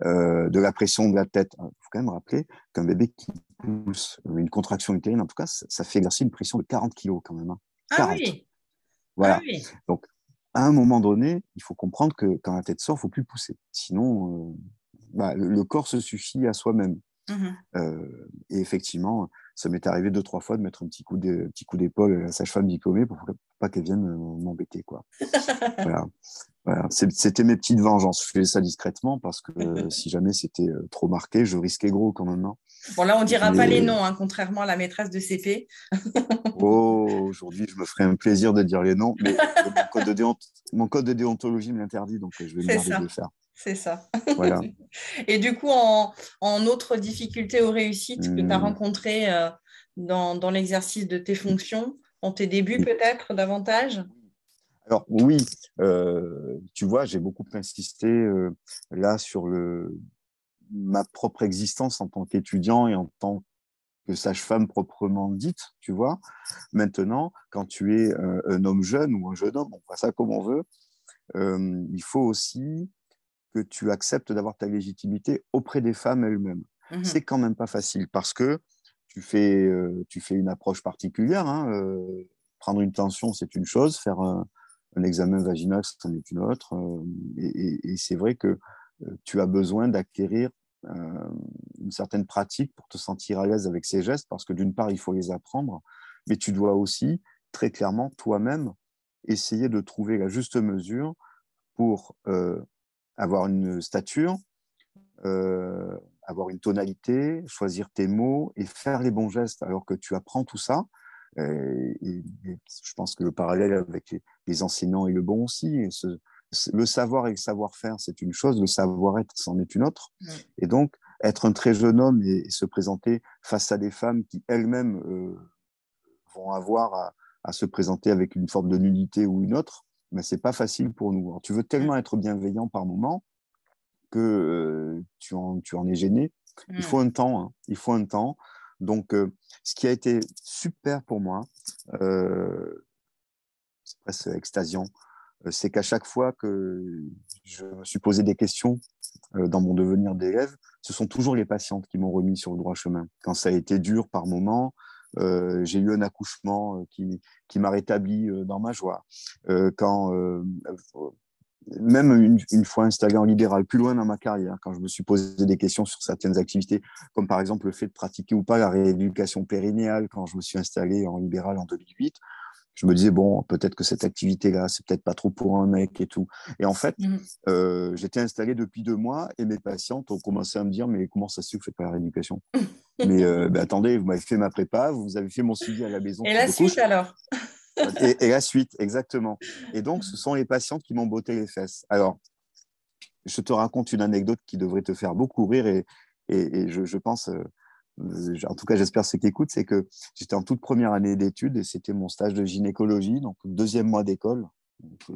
euh, de la pression de la tête. Il faut quand même rappeler qu'un bébé qui pousse une contraction utérine, en tout cas, ça, fait exercer une pression de 40 kg quand même. Hein. Ah oui. Voilà. Ah Donc, à un moment donné, il faut comprendre que quand la tête sort, il faut plus pousser. Sinon, euh, bah, le, corps se suffit à soi-même. Mmh euh, et effectivement, ça m'est arrivé deux, trois fois de mettre un petit coup d'épaule à la sage-femme diplômée pour pas qu'elle vienne m'embêter. quoi. voilà. C'était mes petites vengeances. Je faisais ça discrètement parce que si jamais c'était euh, trop marqué, je risquais gros quand même. Hein. Bon, là, on ne dira pas les noms, hein, contrairement à la maîtresse de CP. oh, aujourd'hui, je me ferai un plaisir de dire les noms, mais mon code de, déontologie me l'interdit, donc je vais me garder de le faire. C'est ça. Voilà. Et du coup, en, en autre difficulté aux réussites que tu as hmm. rencontrées euh, dans, l'exercice de tes fonctions, en tes débuts peut-être davantage? Alors oui, euh, tu vois, j'ai beaucoup insisté euh, là sur le, ma propre existence en tant qu'étudiant et en tant que sage-femme proprement dite, tu vois. Maintenant, quand tu es un homme jeune ou un jeune homme, on voit ça comme on veut, il faut aussi que tu acceptes d'avoir ta légitimité auprès des femmes elles-mêmes. Mmh c'est quand même pas facile parce que tu fais, euh, tu fais une approche particulière. Hein, euh, prendre une tension, c'est une chose. Faire un, examen vaginal, c'en est une autre. Euh, et, c'est vrai que tu as besoin d'acquérir une certaine pratique pour te sentir à l'aise avec ces gestes parce que d'une part, il faut les apprendre, mais tu dois aussi très clairement toi-même essayer de trouver la juste mesure pour avoir une stature, euh, avoir une tonalité, choisir tes mots et faire les bons gestes alors que tu apprends tout ça. Et, je pense que le parallèle avec les, enseignants est le bon aussi. le savoir et le savoir-faire, c'est une chose, le savoir-être, c'en est une autre. Et donc, être un très jeune homme et, se présenter face à des femmes qui elles-mêmes euh, vont avoir à, à, se présenter avec une forme de nullité ou une autre, mais c'est pas facile pour nous. tu veux tellement être bienveillant par moment que euh, tu, en, tu en es gêné. Il faut un temps. Hein. Il faut un temps. Donc, euh, ce qui a été super pour moi, euh, c'est presque extasiant, c'est qu'à chaque fois que je me suis posé des questions dans mon devenir d'élève, ce sont toujours les patientes qui m'ont remis sur le droit chemin. Quand ça a été dur par moment, euh, j'ai eu un accouchement euh, qui, m'a rétabli euh, dans ma joie. quand même une, fois installé en libéral, plus loin dans ma carrière, quand je me suis posé des questions sur certaines activités, comme par exemple le fait de pratiquer ou pas la rééducation périnéale, quand je me suis installé en libéral en 2008, je me disais, bon, peut-être que cette activité-là, c'est peut-être pas trop pour un mec et tout. Et en fait, mmh euh, j'étais installé depuis deux mois et mes patientes ont commencé à me dire, mais comment ça se fait que vous faites pas la rééducation? Mais euh, ben, attendez, vous m'avez fait ma prépa, vous avez fait mon suivi à la maison. Et la suite alors? Et, la suite, exactement. Et donc, ce sont les patientes qui m'ont botté les fesses. Alors, je te raconte une anecdote qui devrait te faire beaucoup rire et, et, je, je, pense, euh, en tout cas, j'espère ce qui écoute, c'est que j'étais en toute première année d'études et c'était mon stage de gynécologie, donc deuxième mois d'école, euh,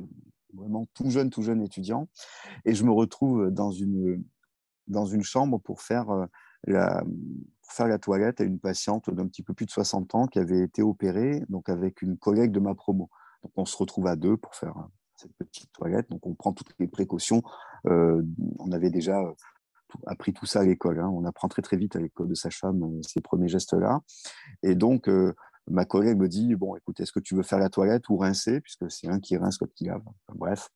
vraiment tout jeune, tout jeune étudiant. Et je me retrouve dans une, dans une chambre pour faire euh, la, faire la toilette à une patiente d'un petit peu plus de 60 ans qui avait été opérée, donc avec une collègue de ma promo. Donc on se retrouve à deux pour faire euh, cette petite toilette. Donc on prend toutes les précautions. on avait déjà appris tout ça à l'école. Hein. On apprend très très vite à l'école de sa femme euh, ces premiers gestes-là. Et donc, euh, ma collègue me dit, bon, écoute, est-ce que tu veux faire la toilette ou rincer? Puisque c'est un qui rince comme qui lave. bref.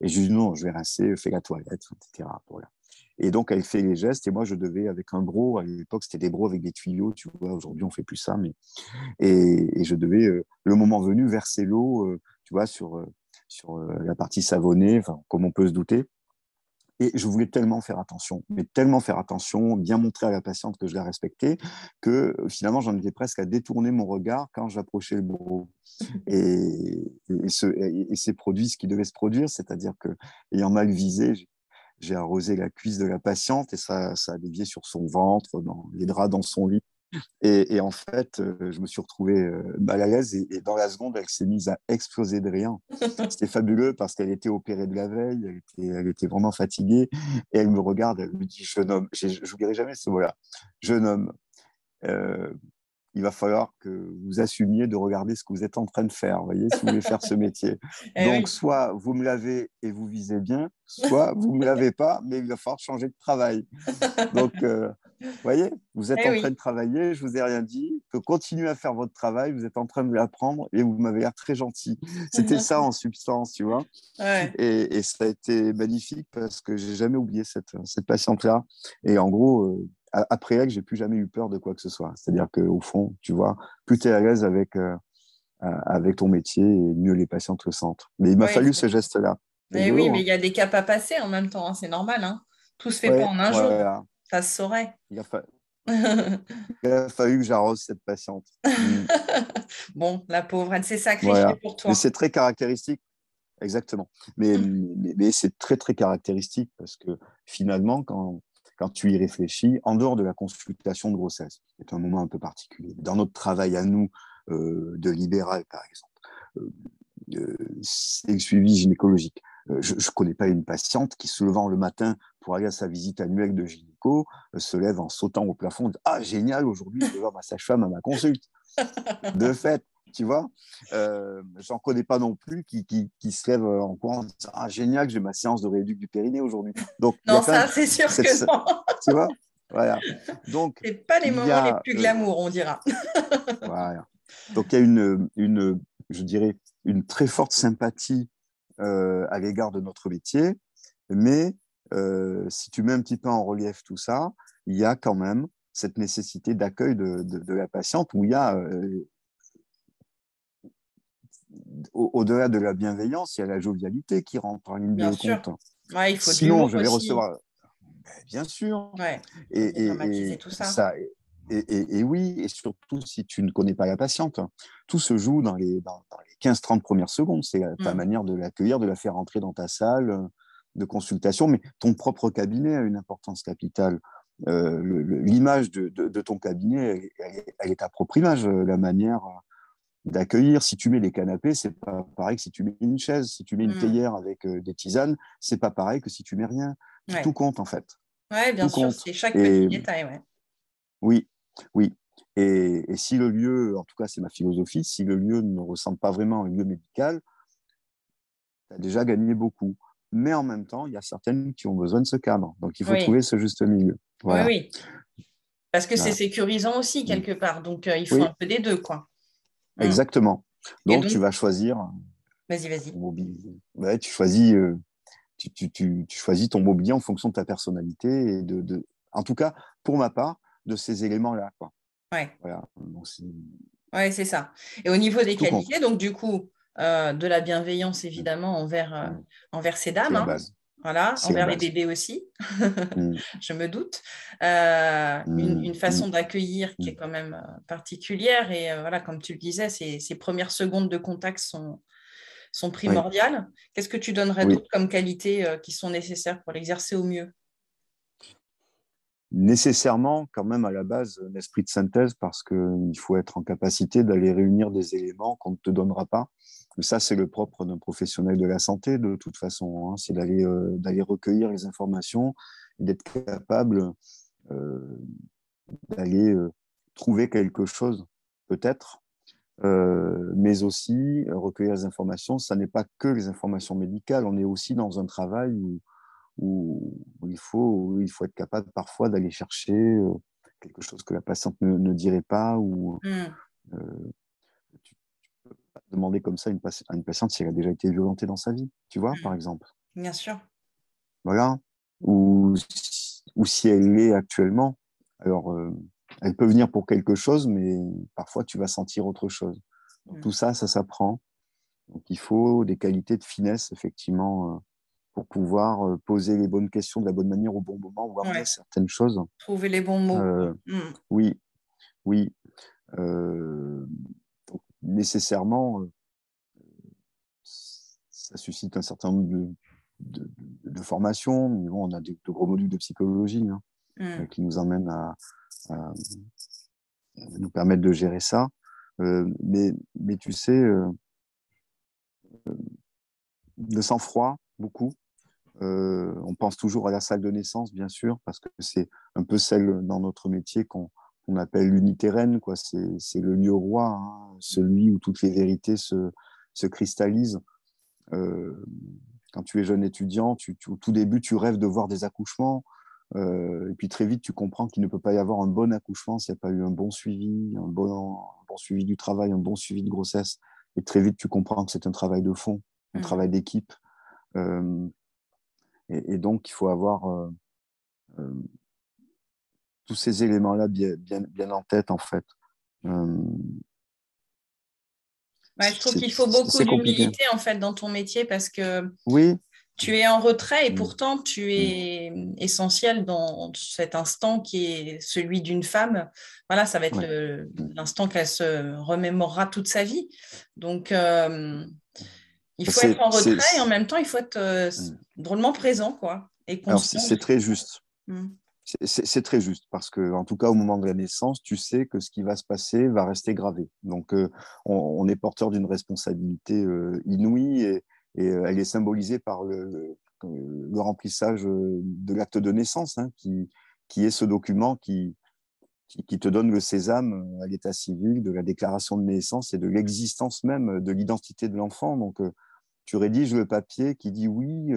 Et je dis, non, je vais rincer, fais la toilette, etc. Et donc, elle fait les gestes. Et moi, je devais, avec un bro, à l'époque, c'était des bros avec des tuyaux, tu vois. Aujourd'hui, on fait plus ça. Mais... Et, je devais, euh, le moment venu, verser l'eau, tu vois, sur, sur la partie savonnée, comme on peut se douter. Et je voulais tellement faire attention, mais tellement faire attention, bien montrer à la patiente que je la respectais, que euh, finalement, j'en étais presque à détourner mon regard quand j'approchais le bureau. Et, et, ce, et, c'est produit ce qui devait se produire, c'est-à-dire que, ayant mal visé, j'ai arrosé la cuisse de la patiente et ça, ça a dévié sur son ventre, dans les draps dans son lit. Et, en fait, euh, je me suis retrouvé euh, mal à l'aise et, dans la seconde, elle s'est mise à exploser de rien. C'était fabuleux parce qu'elle était opérée de la veille, elle était, elle était, vraiment fatiguée et elle me regarde, elle me dit Jeune homme, je n'oublierai jamais ce mot-là, jeune homme, il va falloir que vous assumiez de regarder ce que vous êtes en train de faire, vous voyez, si vous voulez faire ce métier. Eh Donc, soit vous me l'avez et vous visez bien, soit vous ne me l'avez pas, mais il va falloir changer de travail. Donc, euh, vous voyez, vous êtes eh en train de travailler, je ne vous ai rien dit, que continuez à faire votre travail, vous êtes en train de l'apprendre et vous m'avez l'air très gentil. C'était ça en substance, tu vois. Et, ça a été magnifique parce que j'ai jamais oublié cette, cette patiente-là. Et en gros, euh, après elle, j'ai plus jamais eu peur de quoi que ce soit. C'est-à-dire qu'au fond, tu vois, plus tu es à l'aise avec, euh, euh, avec ton métier, et mieux les patients te sentent. Mais il m'a fallu ce geste-là. Mais oui, mais il y a des caps à passer en même temps, hein, c'est normal. Hein. Tout se fait pas en un jour. Ça se saurait. Il a, il a fallu que j'arrose cette patiente. Bon, la pauvre, elle s'est sacrifiée pour toi. Mais c'est très caractéristique. Exactement. Mais, mm. mais, mais c'est très, très caractéristique parce que finalement, quand, quand tu y réfléchis, en dehors de la consultation de grossesse, qui est un moment un peu particulier, dans notre travail à nous euh, de libéral, par exemple, euh, euh c'est le suivi gynécologique. Euh, je ne connais pas une patiente qui, se levant le matin pour aller à sa visite annuelle de gynéco, se lève en sautant au plafond dit Ah, génial, aujourd'hui, je vais voir ma sage-femme à ma consulte. De fait, tu vois. Euh, J'en connais pas non plus qui, qui, qui se lèvent en courant Ah, génial, j'ai ma séance de rééduc du périnée aujourd'hui. Donc, non, ça, c'est sûr que non. Tu vois Voilà. Donc, c'est pas les moments les plus glamour, on dira. voilà. Donc, il y a une, une, je dirais, une très forte sympathie euh, à l'égard de notre métier, mais euh, si tu mets un petit peu en relief tout ça, il y a quand même cette nécessité d'accueil de, de, de, la patiente où il y a euh, au-delà de la bienveillance, il y a la jovialité qui rentre en ligne de compte. Ouais, il faut Sinon, je vais recevoir. Ben, bien sûr. Ouais. Et, et, tout ça. et, oui, et surtout si tu ne connais pas la patiente, tout se joue dans les, dans, les 15-30 premières secondes. C'est ta mm. manière de l'accueillir, de la faire entrer dans ta salle euh, de consultation. Mais ton propre cabinet a une importance capitale. Euh, l'image de, de, ton cabinet, elle, elle, est ta propre image, euh, la manière d'accueillir. Si tu mets des canapés, c'est pas pareil que si tu mets une chaise. Si tu mets une mmh. théière avec euh, des tisanes, c'est pas pareil que si tu mets rien. Tout compte en fait. Oui, bien sûr, c'est chaque petit détail. Ouais. Oui, oui. Et, et, si le lieu, en tout cas c'est ma philosophie, si le lieu ne ressemble pas vraiment à un lieu médical, tu as déjà gagné beaucoup. Mais en même temps, il y a certaines qui ont besoin de ce cadre. Donc il faut trouver ce juste milieu. Oui, oui. Parce que c'est sécurisant aussi, quelque part. Donc euh, il faut un peu des deux. quoi. Mmh. Exactement. Donc, tu vas choisir. Vas-y, vas-y. Ouais, tu choisis. Euh, tu, tu, tu, choisis ton mobilier en fonction de ta personnalité et de, de en tout cas, pour ma part, de ces éléments-là. Quoi. Ouais. Voilà. ouais, c'est ça. Et au niveau des qualités, donc du coup, euh, de la bienveillance évidemment envers, euh, mmh. envers ces dames. Hein. Voilà, envers les bébés aussi, mm. je me doute. Euh, mm. une, façon mm. d'accueillir qui est quand même particulière. Et voilà, comme tu le disais, ces, ces, premières secondes de contact sont, sont primordiales. Qu'est-ce que tu donnerais d'autre comme qualités qui sont nécessaires pour l'exercer au mieux? Nécessairement, quand même, à la base, l'esprit de synthèse, parce qu'il faut être en capacité d'aller réunir des éléments qu'on ne te donnera pas ça, c'est le propre d'un professionnel de la santé, de toute façon. Hein. c'est d'aller euh, d'aller recueillir les informations d'être capable euh, d'aller euh, trouver quelque chose, peut-être, mais aussi recueillir les informations. Ça n'est pas que les informations médicales. On est aussi dans un travail où, il, faut, il faut être capable parfois d'aller chercher quelque chose que la patiente ne, dirait pas ou. Mmh demander comme ça à une patiente si elle a déjà été violentée dans sa vie, tu vois, par exemple. Bien sûr. Voilà. Ou, ou si elle l'est actuellement. Alors, euh, elle peut venir pour quelque chose, mais parfois tu vas sentir autre chose. Mm. Tout ça, ça s'apprend. Donc, il faut des qualités de finesse, effectivement, euh, pour pouvoir euh, poser les bonnes questions de la bonne manière au bon moment, voir certaines choses. Trouver les bons mots. Mm. Oui, oui nécessairement, euh, ça suscite un certain nombre de, de, formations. on a de, gros modules de psychologie hein, mm. euh, qui nous emmènent à, nous permettre de gérer ça. Euh, mais, mais tu sais, le sang-froid, beaucoup. On pense toujours à la salle de naissance, bien sûr, parce que c'est un peu celle dans notre métier qu'on appelle l'uniterraine, quoi. C'est le lieu roi, hein, celui où toutes les vérités se, se cristallisent. Euh, quand tu es jeune étudiant, tu, au tout début, tu rêves de voir des accouchements. Euh, et puis très vite, tu comprends qu'il ne peut pas y avoir un bon accouchement s'il n'y a pas eu un bon suivi, un bon, bon, suivi du travail, un bon suivi de grossesse. Et très vite, tu comprends que c'est un travail de fond, un mmh. travail d'équipe. Euh, et, donc, il faut avoir tous ces éléments-là bien, bien, bien, en tête, en fait. je trouve qu'il faut beaucoup d'humilité en fait dans ton métier parce que oui. tu es en retrait et mm. pourtant tu mm. es essentiel dans cet instant qui est celui d'une femme. Voilà, ça va être l'instant qu'elle se remémorera toute sa vie. Donc euh, il faut être en retrait et en même temps il faut être euh, mm. drôlement présent quoi. c'est très juste. C'est très juste parce que, en tout cas, au moment de la naissance, tu sais que ce qui va se passer va rester gravé. Donc, euh, on, est porteur d'une responsabilité euh, inouïe et, elle est symbolisée par le, remplissage de l'acte de naissance, hein, qui, qui, est ce document qui, qui, te donne le sésame à l'état civil de la déclaration de naissance et de l'existence même de l'identité de l'enfant. Donc, tu rédiges le papier qui dit oui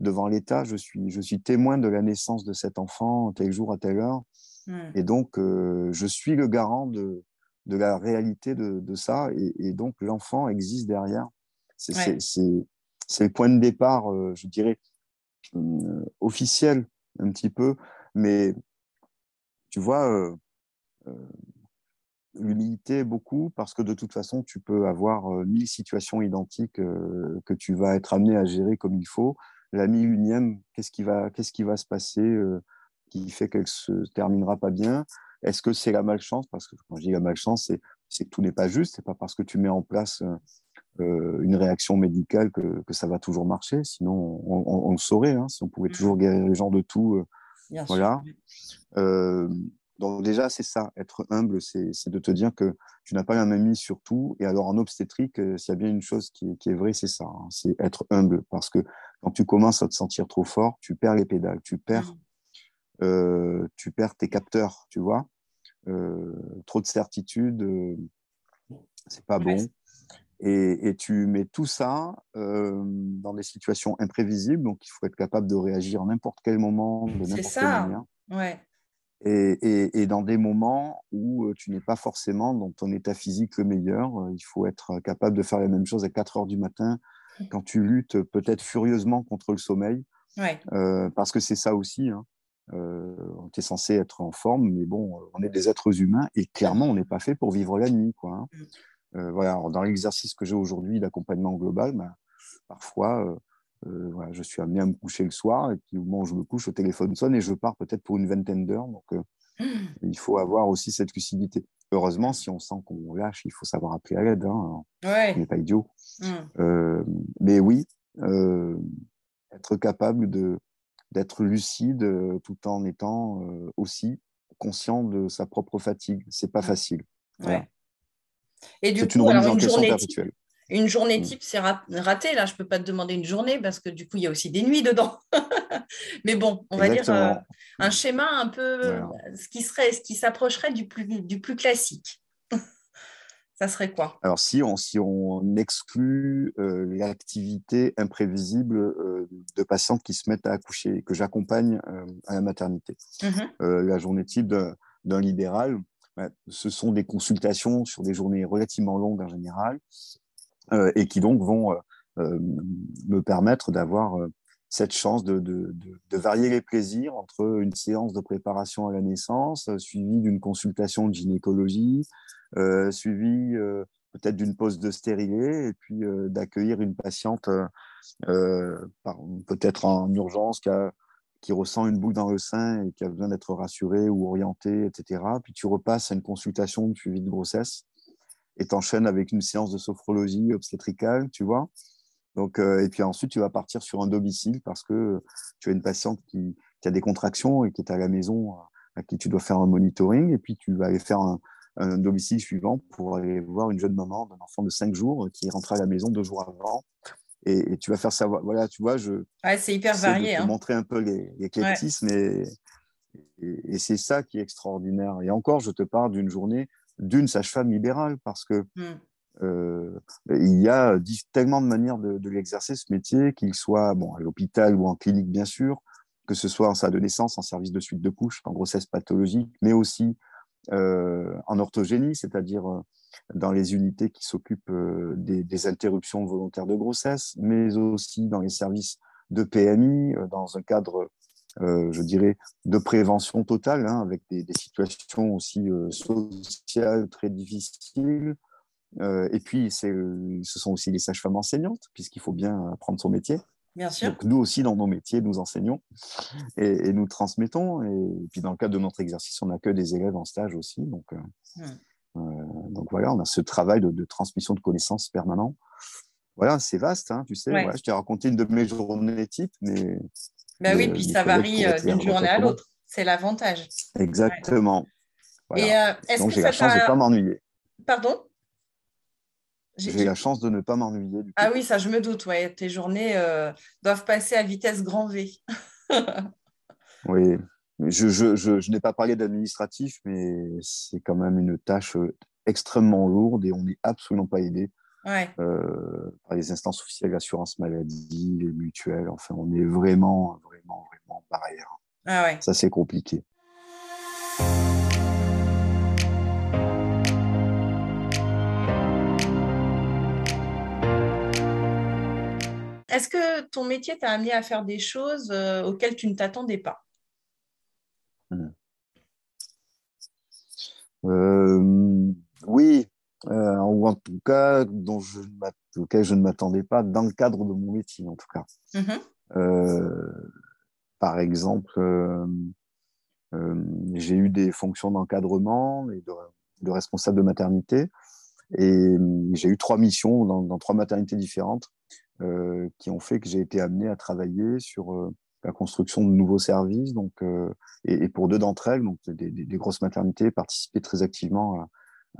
devant l'État, je suis, je suis témoin de la naissance de cet enfant tel jour à telle heure. Hmm. Et donc, euh, je suis le garant de, de la réalité de, de ça. Et, donc, l'enfant existe derrière. C'est le point de départ, euh, je dirais, euh, officiel un petit peu. Mais tu vois, l'humilité beaucoup parce que de toute façon, tu peux avoir mille situations identiques que tu vas être amené à gérer comme il faut la mi-unième, qu'est-ce qui, va, qu'est-ce qui va se passer euh, qui fait qu'elle se terminera pas bien? Est-ce que c'est la malchance? Parce que quand je dis la malchance, c'est, c'est que tout n'est pas juste. C'est pas parce que tu mets en place euh, euh, une réaction médicale que, que, ça va toujours marcher. Sinon, on, le saurait. Hein, si on pouvait toujours mmh. guérir les gens de tout. Voilà. Donc déjà, c'est ça, être humble, c'est de te dire que tu n'as pas la même mise sur tout. Et alors en obstétrique, euh, s'il y a bien une chose qui, est vraie, c'est ça, hein, c'est être humble. Parce que quand tu commences à te sentir trop fort, tu perds les pédales, tu perds, mmh. euh, tu perds tes capteurs, tu vois. Euh, trop de certitude, c'est pas bon. Et, tu mets tout ça dans des situations imprévisibles, donc il faut être capable de réagir à n'importe quel moment, de n'importe quelle manière. Ouais et, dans des moments où euh, tu n'es pas forcément dans ton état physique le meilleur. Euh, il faut être capable de faire la même chose à 4 heures du matin quand tu luttes peut-être furieusement contre le sommeil. Euh, parce que c'est ça aussi. Hein. tu es censé être en forme, mais bon, on est des êtres humains et clairement, on n'est pas fait pour vivre la nuit. Quoi, hein. Voilà, dans l'exercice que j'ai aujourd'hui d'accompagnement global, bah, parfois, euh, voilà, je suis amené à me coucher le soir et puis au moment où je me couche, au téléphone sonne et je pars peut-être pour une vingtaine d'heures. Donc, euh, mmh. il faut avoir aussi cette lucidité. Heureusement, si on sent qu'on lâche, il faut savoir appeler à l'aide. Hein. On n'est pas idiot. Mmh. Euh, mais oui, être capable de d'être lucide tout en étant aussi conscient de sa propre fatigue. C'est pas mmh. facile. Et du coup, une alors, une journée, une journée mm. type, c'est raté. Là, je ne peux pas te demander une journée parce que du coup, il y a aussi des nuits dedans. Mais bon, on va dire euh, un schéma un peu, ce qui serait, ce qui s'approcherait du plus, du plus classique. Ça serait quoi? Alors, si on, si on exclut euh, l'activité imprévisible euh, de patientes qui se mettent à accoucher, que j'accompagne à la maternité, mm-hmm. la journée type d'un libéral, ce sont des consultations sur des journées relativement longues en général, euh, et qui donc vont euh, euh, me permettre d'avoir cette chance de, varier les plaisirs entre une séance de préparation à la naissance, suivie d'une consultation de gynécologie, suivie peut-être d'une pause de stérilet, et puis d'accueillir une patiente peut-être en urgence qui, a, qui, ressent une boule dans le sein et qui a besoin d'être rassurée ou orientée, etc. Puis tu repasses à une consultation de suivi de grossesse et t'enchaînes avec une séance de sophrologie obstétricale, tu vois. Donc, euh, et puis ensuite, tu vas partir sur un domicile parce que tu as une patiente qui, a des contractions et qui est à la maison, à qui tu dois faire un monitoring. Et puis, tu vas aller faire un, domicile suivant pour aller voir une jeune maman d'un enfant de 5 jours qui est rentrée à la maison deux jours avant. Et, tu vas faire savoir, voilà, tu vois, je. Ouais, c'est hyper varié. Hein. montrer un peu l'éclectisme. Et, Et, c'est ça qui est extraordinaire. Et encore, je te parle d'une journée d'une sage-femme libérale parce que mmh. euh, il y a tellement de manières de, l'exercer ce métier, qu'il soit bon, à l'hôpital ou en clinique, bien sûr, que ce soit en salle de naissance, en service de suite de couche, en grossesse pathologique, mais aussi euh, en orthogénie, c'est-à-dire euh, dans les unités qui s'occupent des, des, interruptions volontaires de grossesse, mais aussi dans les services de PMI, dans un cadre euh, je dirais, de prévention totale, hein, avec des, situations aussi euh, sociales très difficiles. Euh, et puis, ce sont aussi les sages-femmes enseignantes, puisqu'il faut bien apprendre son métier. Bien sûr. Donc, nous aussi, dans nos métiers, nous enseignons et, nous transmettons. Et, puis, dans le cadre de notre exercice, on accueille des élèves en stage aussi. Donc, hmm. Donc voilà, on a ce travail de, transmission de connaissances permanent. Voilà, c'est vaste, hein, tu sais. je t'ai raconté une de mes journées type, mais ben oui, puis ça varie euh, d'une journée à l'autre. C'est l'avantage. Exactement. Et euh, Donc j'ai la chance de ne pas m'ennuyer. Pardon? J'ai la chance de ne pas m'ennuyer. Ah oui, ça je me doute. Ouais. Tes journées euh, doivent passer à vitesse grand V. oui, je, je, je, n'ai pas parlé d'administratif, mais c'est quand même une tâche extrêmement lourde et on n'est absolument pas aidé euh, par les instances officielles d'assurance maladie, les mutuelles. Enfin, on est vraiment, vraiment, vraiment barrière. Ah ouais. Ça, c'est compliqué. Est-ce que ton métier t'a amené à faire des choses euh, auxquelles tu ne t'attendais pas? Euh, Oui, euh, ou en tout cas dont je, auquel je ne m'attendais pas dans le cadre de mon métier, en tout cas. Mm-hmm. Euh, par exemple, j'ai eu des fonctions d'encadrement et de, responsable de maternité, et j'ai eu trois missions dans, trois maternités différentes qui ont fait que j'ai été amené à travailler sur la construction de nouveaux services. Donc, et, pour deux d'entre elles, donc des, grosses maternités, participer très activement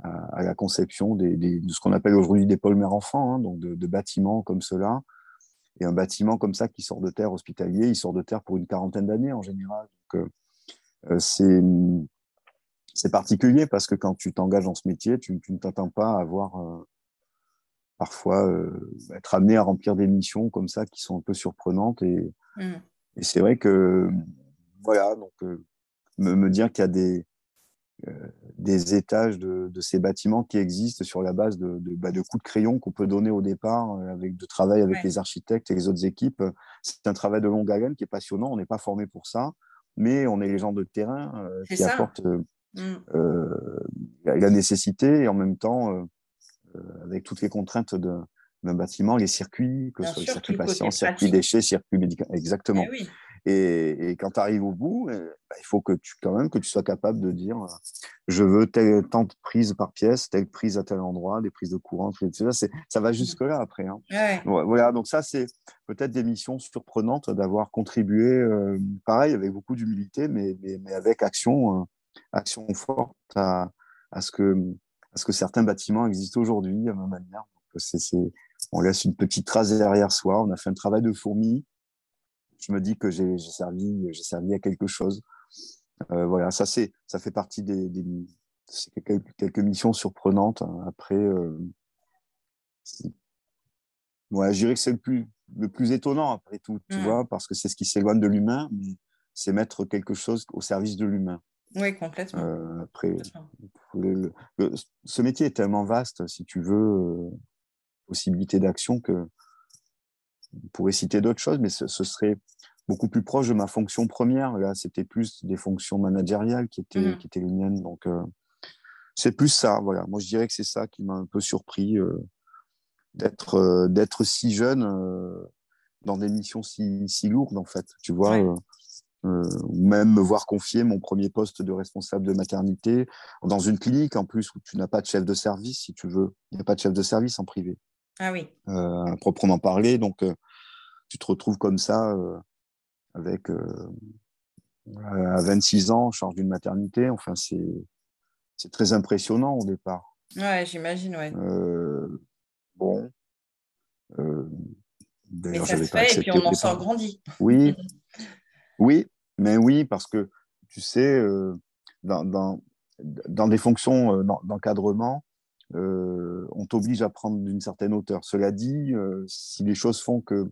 à, la conception de ce qu'on appelle aujourd'hui des pôles mère-enfant, hein, donc de, bâtiments comme cela. Et un bâtiment comme ça qui sort de terre hospitalier, il sort de terre pour une quarantaine d'années en général. Donc, euh, euh, c'est particulier parce que quand tu t'engages dans ce métier, tu, ne t'attends pas à avoir euh, parfois être amené à remplir des missions comme ça qui sont un peu surprenantes. Et, mmh. Et c'est vrai que, voilà, donc me, me dire qu'il y a des, euh, des étages de, ces bâtiments qui existent sur la base de, de, bah, de coups de crayon qu'on peut donner au départ euh, avec de travail avec les architectes et les autres équipes. C'est un travail de longue haleine qui est passionnant. On n'est pas formé pour ça, mais on est les gens de terrain euh, qui apportent mmh. la, nécessité et en même temps, avec toutes les contraintes d'un bâtiment, les circuits, que ce soit les circuits patients, circuits déchets, circuits médicaux, exactement. Eh et, quand tu arrives au bout, eh, bah, il faut que tu, quand même que tu sois capable de dire euh, je veux telle, tant de prises par pièce, telle prise à tel endroit, des prises de courant, etc. Ça va mmh. jusque-là après. Hein. Voilà, donc ça, c'est peut-être des missions surprenantes d'avoir contribué, euh, pareil, avec beaucoup d'humilité, mais, mais, avec action, euh, action forte à, à, ce que, à ce que certains bâtiments existent aujourd'hui à ma manière. On laisse une petite trace derrière soi, on a fait un travail de fourmi je me dis que j'ai servi, j'ai servi à quelque chose. Euh, voilà, ça c'est, ça fait partie des, quelques, missions surprenantes. Après, euh, je dirais que c'est le plus, le plus étonnant après tout, tu mmh. vois, parce que c'est ce qui s'éloigne de l'humain, mais c'est mettre quelque chose au service de l'humain. Oui, complètement. Euh, après, ce métier est tellement vaste, si tu veux, euh, possibilité d'action que on pourrait citer d'autres choses, mais ce, serait beaucoup plus proche de ma fonction première. Là, c'était plus des fonctions managériales qui étaient, mmh. qui étaient les miennes. Donc, euh, c'est plus ça. Voilà. Moi, je dirais que c'est ça qui m'a un peu surpris euh, d'être euh, d'être si jeune dans des missions si, si, lourdes, en fait. Tu vois, ou même me voir confier mon premier poste de responsable de maternité dans une clinique, en plus, où tu n'as pas de chef de service, si tu veux. Il n'y a pas de chef de service en privé. Ah oui. Euh, proprement parler. Donc, euh, tu te retrouves comme ça euh, avec à 26 ans en charge d'une maternité. Enfin, c'est c'est très impressionnant au départ. Ouais, j'imagine, ouais. bon. mais ça se fait et puis on en sort grandi. Oui, oui, mais oui, parce que tu sais, dans, dans, dans, des fonctions d'encadrement, on t'oblige à prendre d'une certaine hauteur. Cela dit, si les choses font que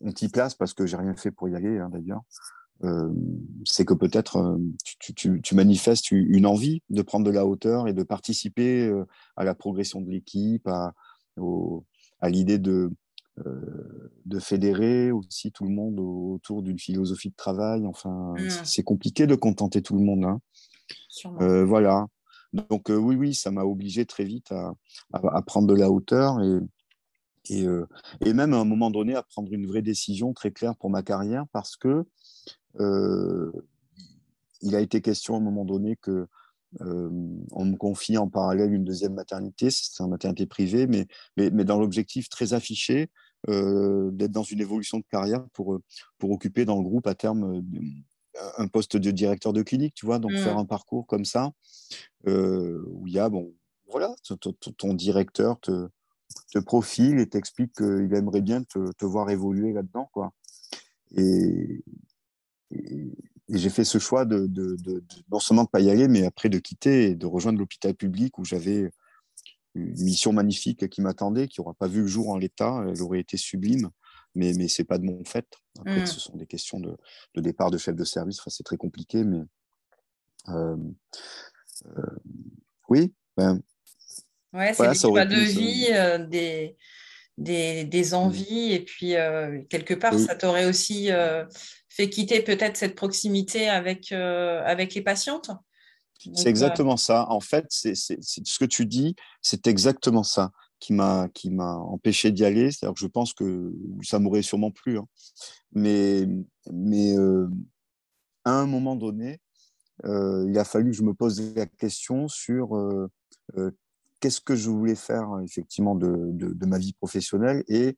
on t'y place, parce que j'ai rien fait pour y aller hein, d'ailleurs, c'est que peut-être tu, tu, tu, manifestes une envie de prendre de la hauteur et de participer à la progression de l'équipe, à, à l'idée de, de fédérer aussi tout le monde autour d'une philosophie de travail. Enfin, mmh. c'est compliqué de contenter tout le monde. Hein. Euh, voilà. Donc oui, oui, ça m'a obligé très vite à, prendre de la hauteur et, et, même à un moment donné à prendre une vraie décision très claire pour ma carrière parce que il a été question à un moment donné que on me confie en parallèle une deuxième maternité, c'est une maternité privée, mais, dans l'objectif très affiché euh, d'être dans une évolution de carrière pour, occuper dans le groupe à terme euh, un poste de directeur de clinique, tu vois, donc mmh. faire un parcours comme ça, euh, où il y a, bon, voilà, ton, directeur te, te profile et t'explique qu'il aimerait bien te, te voir évoluer là-dedans, quoi. Et, et, j'ai fait ce choix de, de, de, non seulement de ne pas y aller, mais après de quitter et de rejoindre l'hôpital public où j'avais une mission magnifique qui m'attendait, qui n'aura pas vu le jour en l'état. Elle aurait été sublime, mais, mais ce n'est pas de mon fait. Après, mm. ce sont des questions de, de, départ de chef de service. Enfin, c'est très compliqué, mais euh, euh, oui. Ben, ouais, c'est des choix de vie, euh, des, des, des, envies, et puis quelque part, ça t'aurait aussi fait quitter peut-être cette proximité avec, avec les patientes c'est exactement ça. En fait, c'est ce que tu dis, c'est exactement ça qui m'a qui m'a empêché d'y aller. C'est-à-dire que je pense que ça m'aurait sûrement plu, hein. mais mais euh, à un moment donné, euh, il a fallu que je me pose la question sur euh, qu'est-ce que je voulais faire effectivement de, de, ma vie professionnelle et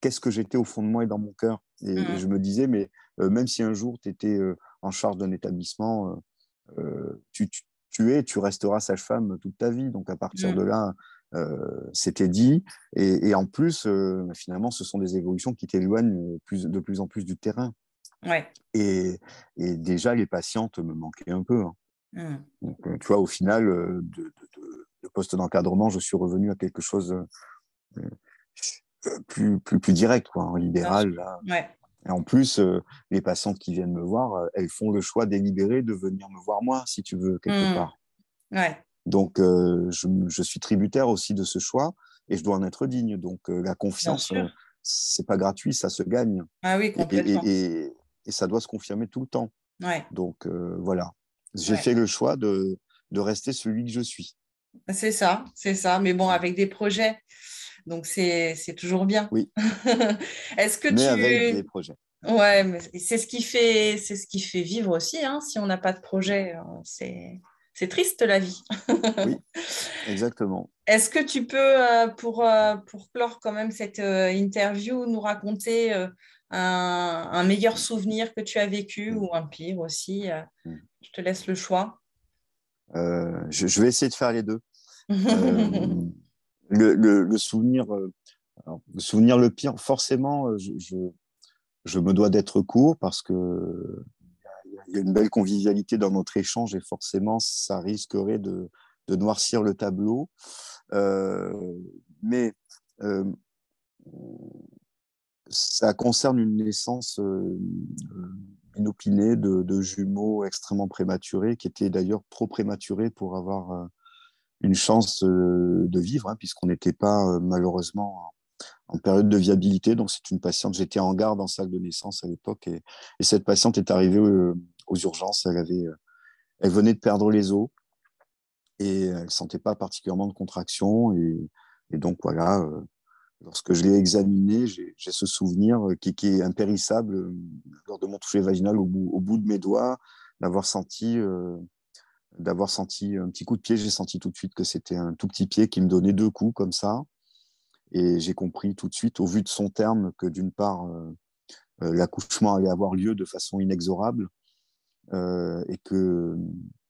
qu'est-ce que j'étais au fond de moi et dans mon cœur. Et, mmh. je me disais, mais même si un jour tu étais en charge d'un établissement euh, tu, tu, es, tu resteras sage-femme toute ta vie. Donc à partir mm. de là, euh, c'était dit. Et, en plus, euh, finalement, ce sont des évolutions qui t'éloignent plus, de plus en plus du terrain. Ouais. Et, et, déjà, les patientes me manquaient un peu. Hein. Mm. Donc, tu vois, au final, de, de, poste d'encadrement, je suis revenu à quelque chose plus, plus, plus direct, quoi, en libéral. Là. Ouais. Et en plus, euh, les patientes qui viennent me voir, euh, elles font le choix délibéré de venir me voir moi, si tu veux, quelque mmh. part. Ouais. Donc, euh, je, je, suis tributaire aussi de ce choix et je dois en être digne. Donc, la confiance, c'est pas gratuit, ça se gagne. Ah oui, complètement. Et, et, ça doit se confirmer tout le temps. Ouais. Donc, voilà. J'ai fait le choix de, de rester celui que je suis. C'est ça, c'est ça. Mais bon, avec des projets donc, c'est toujours bien. Oui. Est-ce que mais tu... avec des projets. Ouais, mais c'est ce qui fait, c'est ce qui fait vivre aussi. Hein. Si on n'a pas de projet, euh, c'est c'est triste la vie. oui, exactement. Est-ce que tu peux, euh, pour, euh, pour clore quand même cette interview, nous raconter un, un, meilleur souvenir que tu as vécu ou un pire aussi mm. Je te laisse le choix. je, je, vais essayer de faire les deux le, souvenir, euh, le souvenir le pire, forcément, euh, je, je, me dois d'être court parce que il y a une belle convivialité dans notre échange et forcément, ça risquerait de, noircir le tableau. Euh, mais ça concerne une naissance inopinée de, jumeaux extrêmement prématurés, qui étaient d'ailleurs trop prématurés pour avoir une chance euh, de vivre, hein, puisqu'on n'était pas euh, malheureusement en période de viabilité. Donc, c'est une patiente, j'étais en garde en salle de naissance à l'époque, et, cette patiente est arrivée euh, aux urgences. Elle, avait, elle venait de perdre les os et elle ne sentait pas particulièrement de contraction. Et, donc, voilà, lorsque je l'ai examinée, j'ai ce souvenir qui, est impérissable lors de mon toucher vaginal au bout, au bout de mes doigts, d'avoir senti d'avoir senti un petit coup de pied. J'ai senti tout de suite que c'était un tout petit pied qui me donnait deux coups comme ça. Et j'ai compris tout de suite, au vu de son terme, que d'une part, euh, euh, l'accouchement allait avoir lieu de façon inexorable euh, et, que,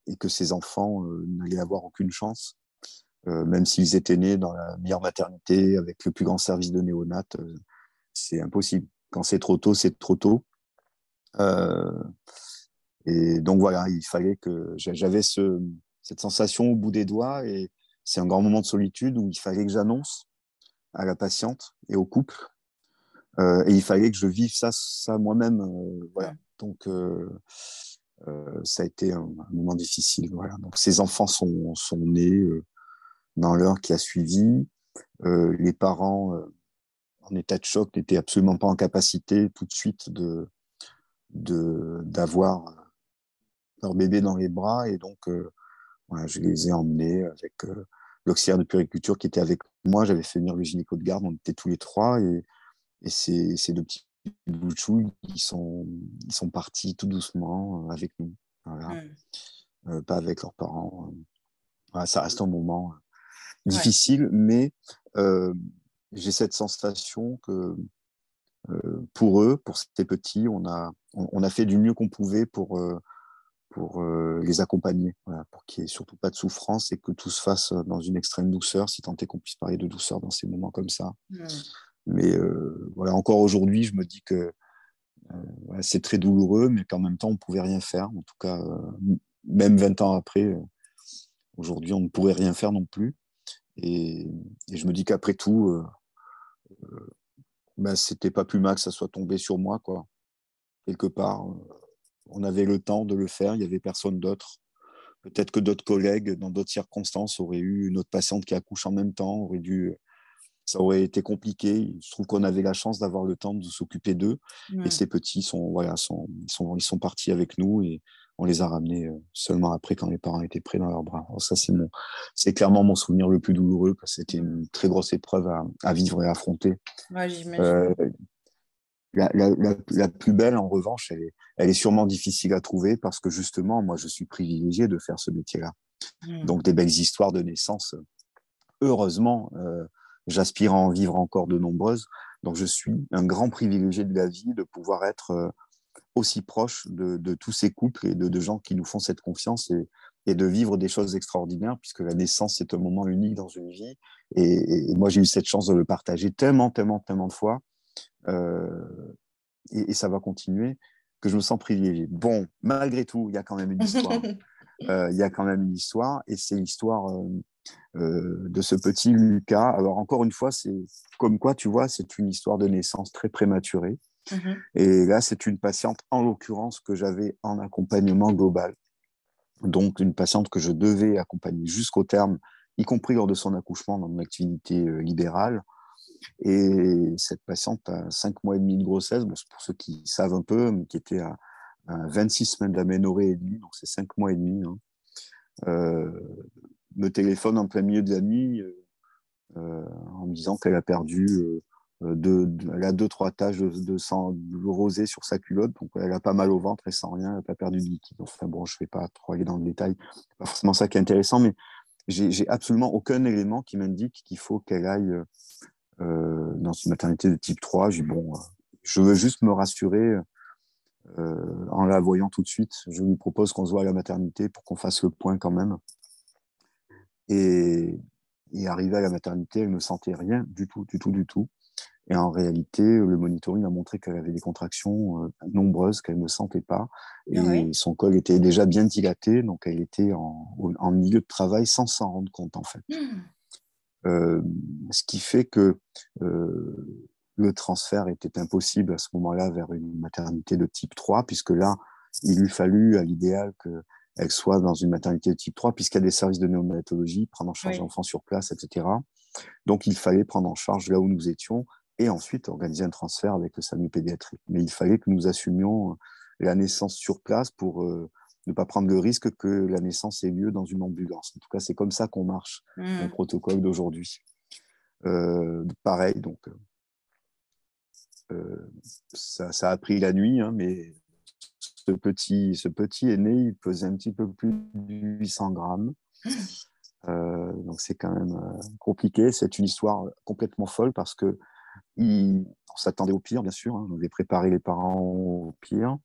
et que ses enfants n'allaient avoir aucune chance, même s'ils étaient nés dans la meilleure maternité avec le plus grand service de néonat. c'est impossible. Quand c'est trop tôt, c'est trop tôt. Et donc voilà, il fallait que j'avais ce, cette sensation au bout des doigts et c'est un grand moment de solitude où il fallait que j'annonce à la patiente et au couple euh, et il fallait que je vive ça, ça moi-même. Euh, voilà. Donc euh, ça a été un, moment difficile. Donc ces enfants sont, nés dans l'heure qui a suivi. les parents en état de choc n'étaient absolument pas en capacité tout de suite d'avoir leur bébé dans les bras et donc je les ai emmenés avec l'auxiliaire de puriculture qui était avec moi. J'avais fait venir le gynéco de garde, on était tous les trois et, et ces deux petits bouts ils sont, ils sont partis tout doucement euh, avec nous. Voilà. Euh, pas avec leurs parents. Voilà, ça reste un moment euh, difficile, mais j'ai cette sensation que pour eux, pour ces petits, on a, on, a fait du mieux qu'on pouvait pour, pour les accompagner, voilà, pour qu'il n'y ait surtout pas de souffrance et que tout se fasse dans une extrême douceur, si tant est qu'on puisse parler de douceur dans ces moments comme ça. Mais euh, voilà, encore aujourd'hui, je me dis que euh, c'est très douloureux, mais qu'en même temps, on ne pouvait rien faire. En tout cas, euh, même 20 ans après, aujourd'hui, on ne pourrait rien faire non plus. Et, je me dis qu'après tout, ben, c'était pas plus mal que ça soit tombé sur moi, quoi. Quelque part, on avait le temps de le faire, il n'y avait personne d'autre. Peut-être que d'autres collègues, dans d'autres circonstances, auraient eu une autre patiente qui accouche en même temps, auraient dû ça aurait été compliqué. Je trouve qu'on avait la chance d'avoir le temps de s'occuper d'eux. Et ces petits sont, voilà, sont, ils, sont, ils sont partis avec nous et on les a ramenés euh, seulement après quand les parents étaient pris dans leurs bras. ça, c'est, mon, c'est clairement mon souvenir le plus douloureux parce que c'était une très grosse épreuve à, à vivre et à affronter. euh, la, la, la, plus belle, en revanche, elle est, elle est sûrement difficile à trouver parce que justement, moi, je suis privilégié de faire ce métier-là. Mmh. Donc, des belles histoires de naissance, heureusement, euh, J'aspire à en vivre encore de nombreuses. Donc, je suis un grand privilégié de la vie de pouvoir être euh, aussi proche de, tous ces couples et de, gens qui nous font cette confiance et, de vivre des choses extraordinaires, puisque la naissance, c'est un moment unique dans une vie. Et, moi, j'ai eu cette chance de le partager tellement, tellement, tellement de fois. Euh, et, ça va continuer, que je me sens privilégié. Bon, malgré tout, il y a quand même une histoire. Euh, il y a quand même une histoire, et c'est l'histoire euh, de ce petit Lucas. Alors encore une fois, c'est comme quoi, tu vois, c'est une histoire de naissance très prématurée. Mhm. Et là, c'est une patiente, en l'occurrence, que j'avais en accompagnement global. Donc, une patiente que je devais accompagner jusqu'au terme, y compris lors de son accouchement dans mon activité euh, libérale. Et cette patiente a 5 mois et demi de grossesse, bon, pour ceux qui savent un peu, mais qui était à, 26 semaines d'aménorrhée et demi, donc c'est 5 mois et demi. Hein. Euh, me téléphone en plein milieu de la nuit euh, euh, en me disant qu'elle a perdu euh, deux, elle a deux, trois taches de, sang rosé sur sa culotte, donc elle a pas mal au ventre et sans rien, elle n'a pas perdu de liquide. Enfin bon, je ne vais pas trop aller dans le détail, pas forcément ça qui est intéressant, mais j'ai absolument aucun élément qui m'indique qu'il faut qu'elle aille dans une maternité de type 3. J'ai bon, je veux juste me rassurer en la voyant tout de suite. Je lui propose qu'on se voit à la maternité pour qu'on fasse le point quand même. Et, et arrivé à la maternité, elle ne sentait rien du tout, du tout, du tout. Et en réalité, le monitoring a montré qu'elle avait des contractions euh, nombreuses qu'elle ne sentait pas. Et ah son col était déjà bien dilaté, donc elle était en, en milieu de travail sans s'en rendre compte, en fait. Mmh. Euh, ce qui fait que euh, le transfert était impossible à ce moment-là vers une maternité de type 3, puisque là, il lui fallu, à l'idéal, que elle soit dans une maternité de type 3, puisqu'il y a des services de néonatologie, prendre en charge l'enfant sur place, etc. Donc, il fallait prendre en charge là où nous étions et ensuite organiser un transfert avec le SAMU pédiatrique. Mais il fallait que nous assumions euh, la naissance sur place pour euh, ne pas prendre le risque que la naissance ait lieu dans une ambulance. En tout cas, c'est comme ça qu'on marche, mmh. le protocole d'aujourd'hui. Euh, pareil, donc, ça, ça, a pris la nuit, hein, mais ce petit, ce petit aîné, il pesait un petit peu plus de 800 grammes. Euh, donc c'est quand même euh, compliqué. C'est une histoire complètement folle parce que on s'attendait au pire, bien sûr. Hein. On avait préparé les parents au pire.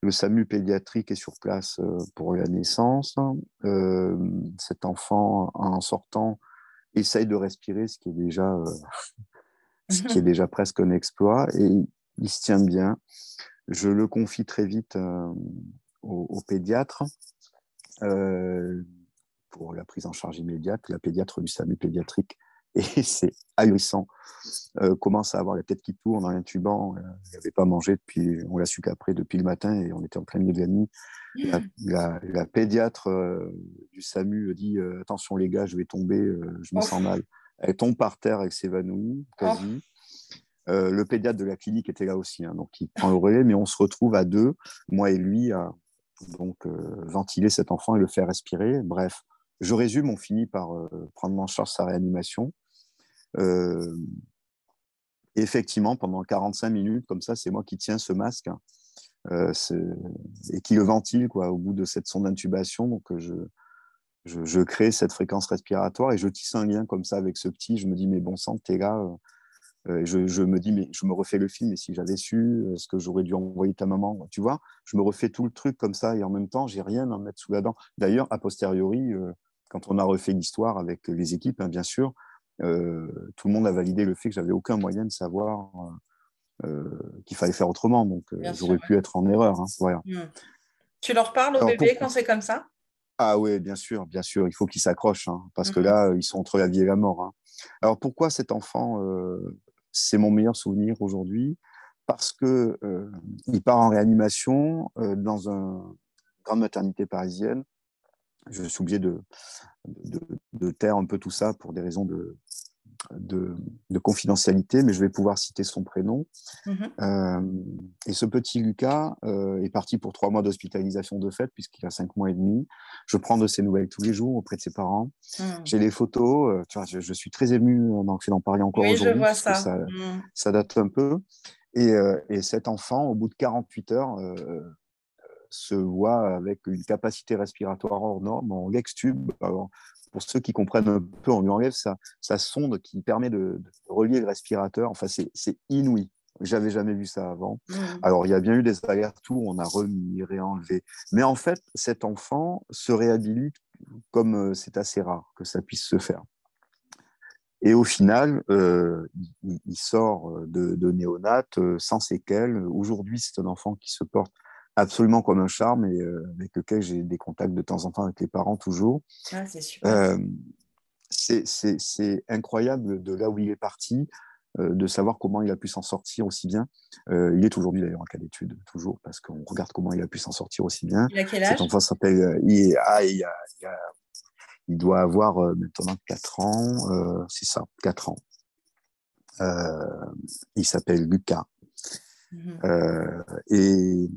Le SAMU pédiatrique est sur place euh, pour la naissance. cet enfant, en sortant, essaye de respirer, ce qui est déjà, ce qui est déjà presque un exploit. Et il se tient bien. Je le confie très vite euh, au, pédiatre pour la prise en charge immédiate. La pédiatre du SAMU pédiatrique et c'est ahurissant. Euh, commence à avoir la tête qui tourne en l'intubant. Euh, il n'avait pas mangé depuis, on l'a su qu'après, depuis le matin et on était en plein milieu de la nuit. La, pédiatre euh, du SAMU dit Attention les gars, je vais tomber, je me sens mal. Elle tombe par terre, elle s'évanouit quasi. Le pédiatre de la clinique était là aussi, hein, donc il prend le relais, mais on se retrouve à deux, moi et lui, à donc, ventiler cet enfant et le faire respirer. Bref, je résume, on finit par prendre en charge sa réanimation. Euh, effectivement, pendant 45 minutes, comme ça, c'est moi qui tiens ce masque hein. euh, et qui le ventile quoi, au bout de cette sonde d'intubation. Donc, euh, je, je, crée cette fréquence respiratoire et je tisse un lien comme ça avec ce petit. Je me dis, mais bon sang, t'es là. Je, je, me dis, mais je me refais le film, et si j'avais su, est-ce que j'aurais dû envoyer ta maman Tu vois, je me refais tout le truc comme ça, et en même temps, j'ai rien à mettre sous la dent. D'ailleurs, a posteriori, quand on a refait l'histoire avec les équipes, hein, bien sûr, euh, tout le monde a validé le fait que j'avais aucun moyen de savoir euh, euh, qu'il fallait faire autrement. Donc, j'aurais pu être en erreur. Hein, voilà. Hmm. Tu leur parles au bébé quand c'est comme ça? Ah oui, bien sûr, bien sûr. Il faut qu'ils s'accrochent hein, parce que hmm. là, ils sont entre la vie et la mort. Alors, pourquoi cet enfant, c'est mon meilleur souvenir aujourd'hui Parce que il part en réanimation dans une grande maternité parisienne. Je suis obligé de, de, taire un peu tout ça pour des raisons de, de, confidentialité, mais je vais pouvoir citer son prénom. Mhm. Euh, et ce petit Lucas euh, est parti pour trois mois d'hospitalisation de fait, puisqu'il a cinq mois et demi. Je prends de ses nouvelles tous les jours auprès de ses parents. Mhm. J'ai les photos. Euh, tu vois, je, suis très ému d'en parler encore aujourd'hui. Oui, je vois ça. Ça, mhm. ça, date un peu. Et, et, cet enfant, au bout de 48 heures, se voit avec une capacité respiratoire hors norme en Lex-tube. Pour ceux qui comprennent un peu, on lui enlève sa, sa sonde qui permet de, relier le respirateur. Enfin, c'est inouï. J'avais jamais vu ça avant. Mmh. Alors, il y a bien eu des allers-retours, on a remis, réenlevé. Mais en fait, cet enfant se réhabilite comme euh, c'est assez rare que ça puisse se faire. Et au final, euh, il, sort de, de néonat euh, sans séquelles. Aujourd'hui, c'est un enfant qui se porte absolument comme un charme et euh, avec lequel j'ai des contacts de temps en temps avec les parents toujours. Ah, euh, c'est incroyable de là où il est parti, euh, de savoir comment il a pu s'en sortir aussi bien. il est aujourd'hui d'ailleurs en cas d'étude, toujours, parce qu'on regarde comment il a pu s'en sortir aussi bien. Il a quel âge? Cet enfant s'appelle. Il, ah, il, il, doit avoir maintenant 4 ans, c'est ça, 4 ans. il s'appelle Lucas. Mhm. et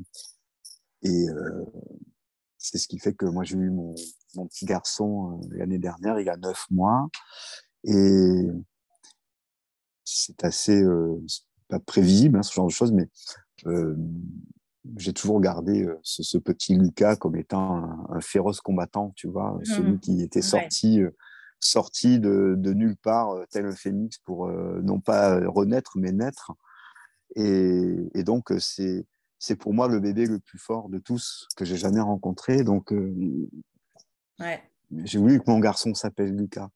et euh, c'est ce qui fait que moi, j'ai eu mon, mon petit garçon euh, l'année dernière, il a neuf mois. Et c'est assez, euh, pas prévisible, hein, ce genre de choses, mais j'ai toujours gardé ce, petit Lucas comme étant un, féroce combattant, tu vois, mmh. celui qui était sorti, sorti de, de, nulle part, tel un phénix, pour non pas renaître, mais naître. Et, et donc, c'est c'est pour moi le bébé le plus fort de tous que j'ai jamais rencontré. Donc, euh, j'ai voulu que mon garçon s'appelle Lucas,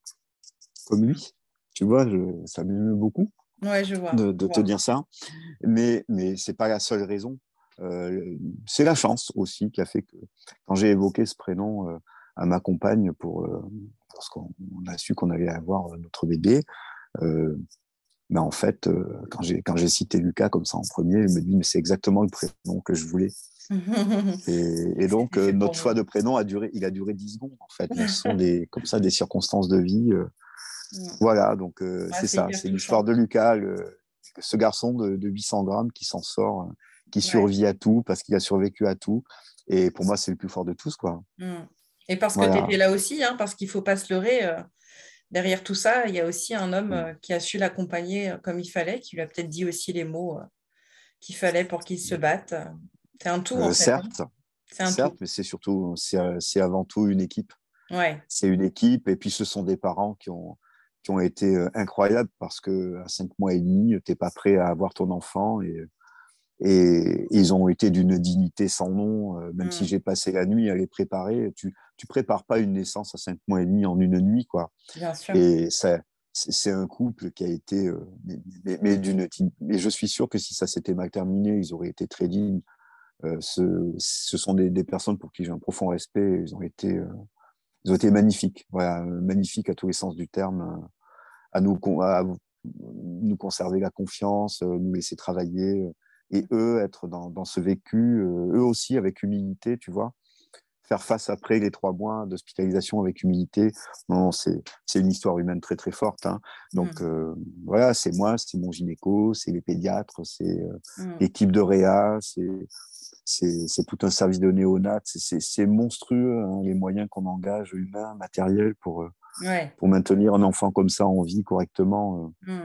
comme lui. Tu vois, ça m'aime beaucoup de, te dire ça. Mais, mais ce n'est pas la seule raison. Euh, c'est la chance aussi qui a fait que quand j'ai évoqué ce prénom euh, à ma compagne pour, parce qu'on a su qu'on allait avoir notre bébé, mais en fait, euh, quand j'ai quand j'ai cité Lucas comme ça en premier, il me dit mais c'est exactement le prénom que je voulais. et, donc euh, notre choix de prénom a duré, il a duré 10 secondes en fait. Ce sont des comme ça des circonstances de vie. Euh. Voilà, donc c'est ça, c'est l'histoire de Lucas, ce garçon de, 800 grammes qui s'en sort, qui survit à tout parce qu'il a survécu à tout. Et pour moi, c'est le plus fort de tous, quoi. Mmh. Et parce que tu étais là aussi, hein, parce qu'il faut pas se leurrer derrière tout ça, il y a aussi un homme mm. euh, qui a su l'accompagner euh, comme il fallait, qui lui a peut-être dit aussi les mots euh, qu'il fallait pour qu'il se batte. C'est un tout, en fait. Hein. Certes, certes mais c'est surtout, c'est avant tout une équipe. Ouais. C'est une équipe, et puis ce sont des parents qui ont, qui ont été incroyables parce qu'à cinq mois et demi, tu n'es pas prêt à avoir ton enfant et, et ils ont été d'une dignité sans nom, même si mm. j'ai passé la nuit à les préparer. Tu, tu prépares pas une naissance à cinq mois et demi en une nuit, quoi. Bien sûr. Et c'est un couple qui a été, euh, mais, d'une, mais je suis sûr que si ça s'était mal terminé, ils auraient été très dignes ce, ce, sont des, des, personnes pour qui j'ai un profond respect. Ils ont été, ils ont été magnifiques, voilà, magnifiques à tous les sens du terme, à nous, à nous conserver la confiance, nous laisser travailler, et eux être dans, dans ce vécu, eux aussi avec humilité, tu vois faire face après les trois mois d'hospitalisation avec humilité. Non, c'est une histoire humaine très très forte. Hein. Donc mmh. euh, voilà, c'est moi, c'est mon gynéco, c'est les pédiatres, c'est euh, mmh. l'équipe de réa, c'est tout un service de néonat. C'est monstrueux hein, les moyens qu'on engage humains, matériels pour, euh, pour maintenir un enfant comme ça en vie correctement. Mmh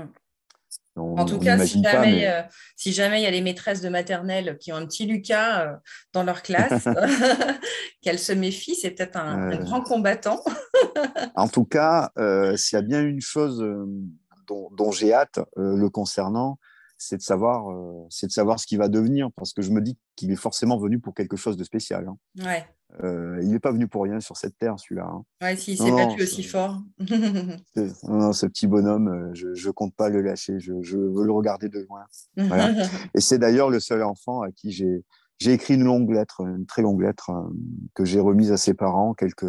en tout cas, si jamais, euh, si jamais il y a les maîtresses de maternelle qui ont un petit Lucas euh, dans leur classe, qu'elles se méfient, c'est peut-être un, euh. grand combattant. en tout cas, s'il y a bien une chose dont, j'ai hâte le concernant, c'est de savoir, c'est de savoir ce qu'il va devenir, parce que je me dis qu'il est forcément venu pour quelque chose de spécial. Hein. Ouais. Euh, il n'est pas venu pour rien sur cette terre, celui-là. Hein. Ouais, s'il s'est battu aussi fort. non, ce petit bonhomme, euh, je ne compte pas le lâcher. Je, veux le regarder de loin. Et c'est d'ailleurs le seul enfant à qui j'ai, j'ai écrit une longue lettre, une très longue lettre, euh, que j'ai remise à ses parents quelques,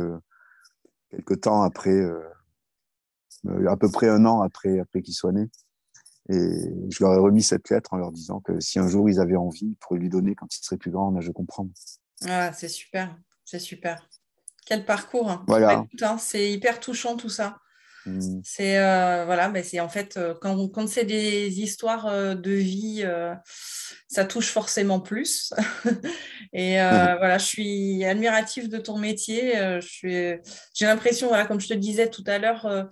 quelques temps après, à peu près un an après, après qu'il soit né. Et je leur ai remis cette lettre en leur disant que si un jour ils avaient envie, ils pourraient lui donner quand il serait plus grand en âge de comprendre. Ah, c'est super. C'est super. Quel parcours. Hein. Voilà. Hein, c'est hyper touchant tout ça. Mmh. C'est euh, voilà, mais c'est en fait euh, quand, quand c'est des histoires euh, de vie, ça touche forcément plus. et mmh. voilà, je suis admirative de ton métier. j'ai l'impression, voilà, comme je te disais tout à l'heure,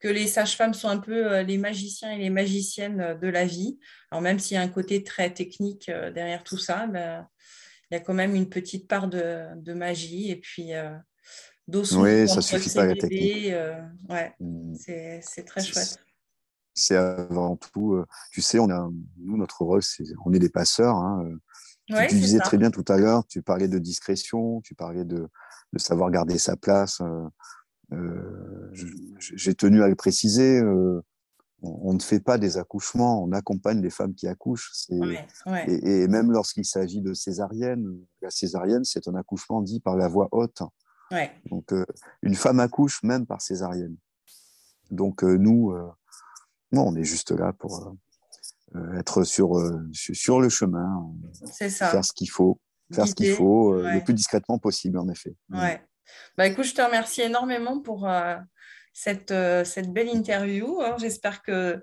que les sages-femmes sont un peu les magiciens et les magiciennes de la vie. Alors même s'il y a un côté très technique derrière tout ça, ben, il y a quand même une petite part de, magie et puis euh, Oui, ça suffit pas à la technique. Euh, ouais, mmh. c'est très chouette. C'est avant tout, euh, tu sais, on a, nous, notre rôle, c'est on est des passeurs. Hein, euh, tu, disais très bien tout à l'heure, tu parlais de discrétion, tu parlais de, de savoir garder sa place. J'ai tenu à le préciser on, ne fait pas des accouchements, on accompagne les femmes qui accouchent. Et, même lorsqu'il s'agit de césarienne, la césarienne, c'est un accouchement dit par la voix haute. Donc, euh, une femme accouche même par césarienne. Donc, euh, nous, euh, on est juste là pour être sur, sur le chemin, faire ce qu'il faut, faire ce qu'il faut le plus discrètement possible, en effet. Ouais. Bah, écoute, je te remercie énormément pour cette, euh, cette belle interview. Hein. J'espère que,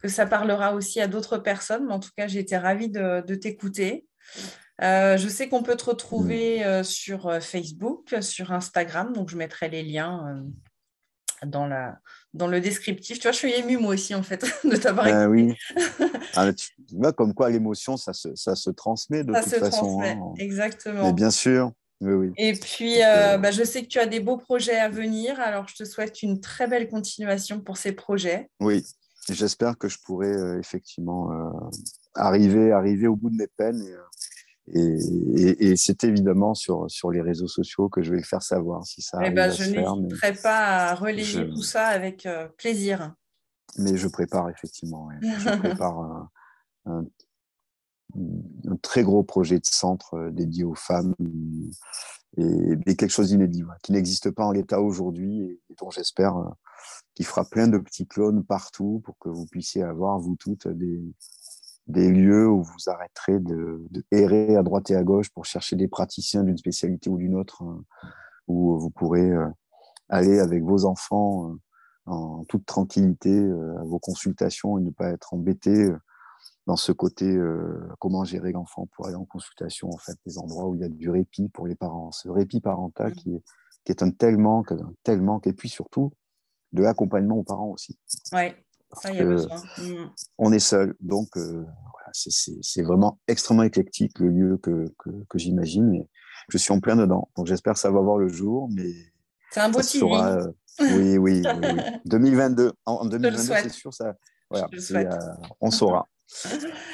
que ça parlera aussi à d'autres personnes, mais en tout cas, j'ai été ravie de, de t'écouter. Euh, je sais qu'on peut te retrouver euh, sur Facebook, sur Instagram, donc je mettrai les liens dans, la, dans le descriptif. Tu vois, je suis émue moi aussi, en fait, de t'avoir ben Oui. Ah, tu vois, comme quoi l'émotion, ça se, ça se transmet de ça toute se façon. Transmet, hein. exactement. Mais bien sûr. Et puis, euh, euh, bah, je sais que tu as des beaux projets à venir, alors je te souhaite une très belle continuation pour ces projets. Oui, j'espère que je pourrai euh, effectivement arriver, arriver au bout de mes peines. Et, c'est évidemment sur, sur les réseaux sociaux que je vais le faire savoir si ça eh ben, Je n'hésiterai pas à relayer tout ça avec plaisir. Mais je prépare effectivement, je prépare un un très gros projet de centre euh, dédié aux femmes et, quelque chose d'inédit qui n'existe pas en l'état aujourd'hui et, dont j'espère euh, qu'il fera plein de petits clones partout pour que vous puissiez avoir, vous toutes, des, des lieux où vous arrêterez de, errer à droite et à gauche pour chercher des praticiens d'une spécialité ou d'une autre, hein, où vous pourrez euh, aller avec vos enfants en toute tranquillité à vos consultations et ne pas être embêté dans ce côté euh, comment gérer l'enfant pour aller en consultation, en fait, des endroits où il y a du répit pour les parents. Ce répit parental mmh. qui est, qui est un tel manque, un tel manque, et puis surtout de l'accompagnement aux parents aussi. Oui, ça, il y a besoin. Mmh. On est seul, donc euh, c'est vraiment extrêmement éclectique le lieu que, que, que j'imagine. Je suis en plein dedans, donc j'espère que ça va voir le jour, mais c'est un beau. Euh, oui, oui, oui, 2022, en, 2022, c'est sûr, ça, voilà, on saura.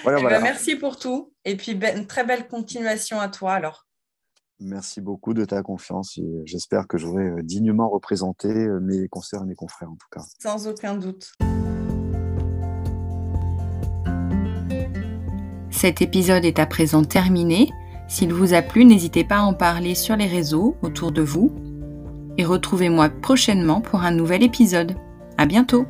Voilà, eh ben, merci pour tout. Et puis, ben, une très belle continuation à toi alors. Merci beaucoup de ta confiance et j'espère que j'aurai euh, dignement représenté euh, mes concerts et mes confrères en tout cas. Sans aucun doute. Cet épisode est à présent terminé. S'il vous a plu, n'hésitez pas à en parler sur les réseaux autour de vous. Et retrouvez-moi prochainement pour un nouvel épisode. À bientôt!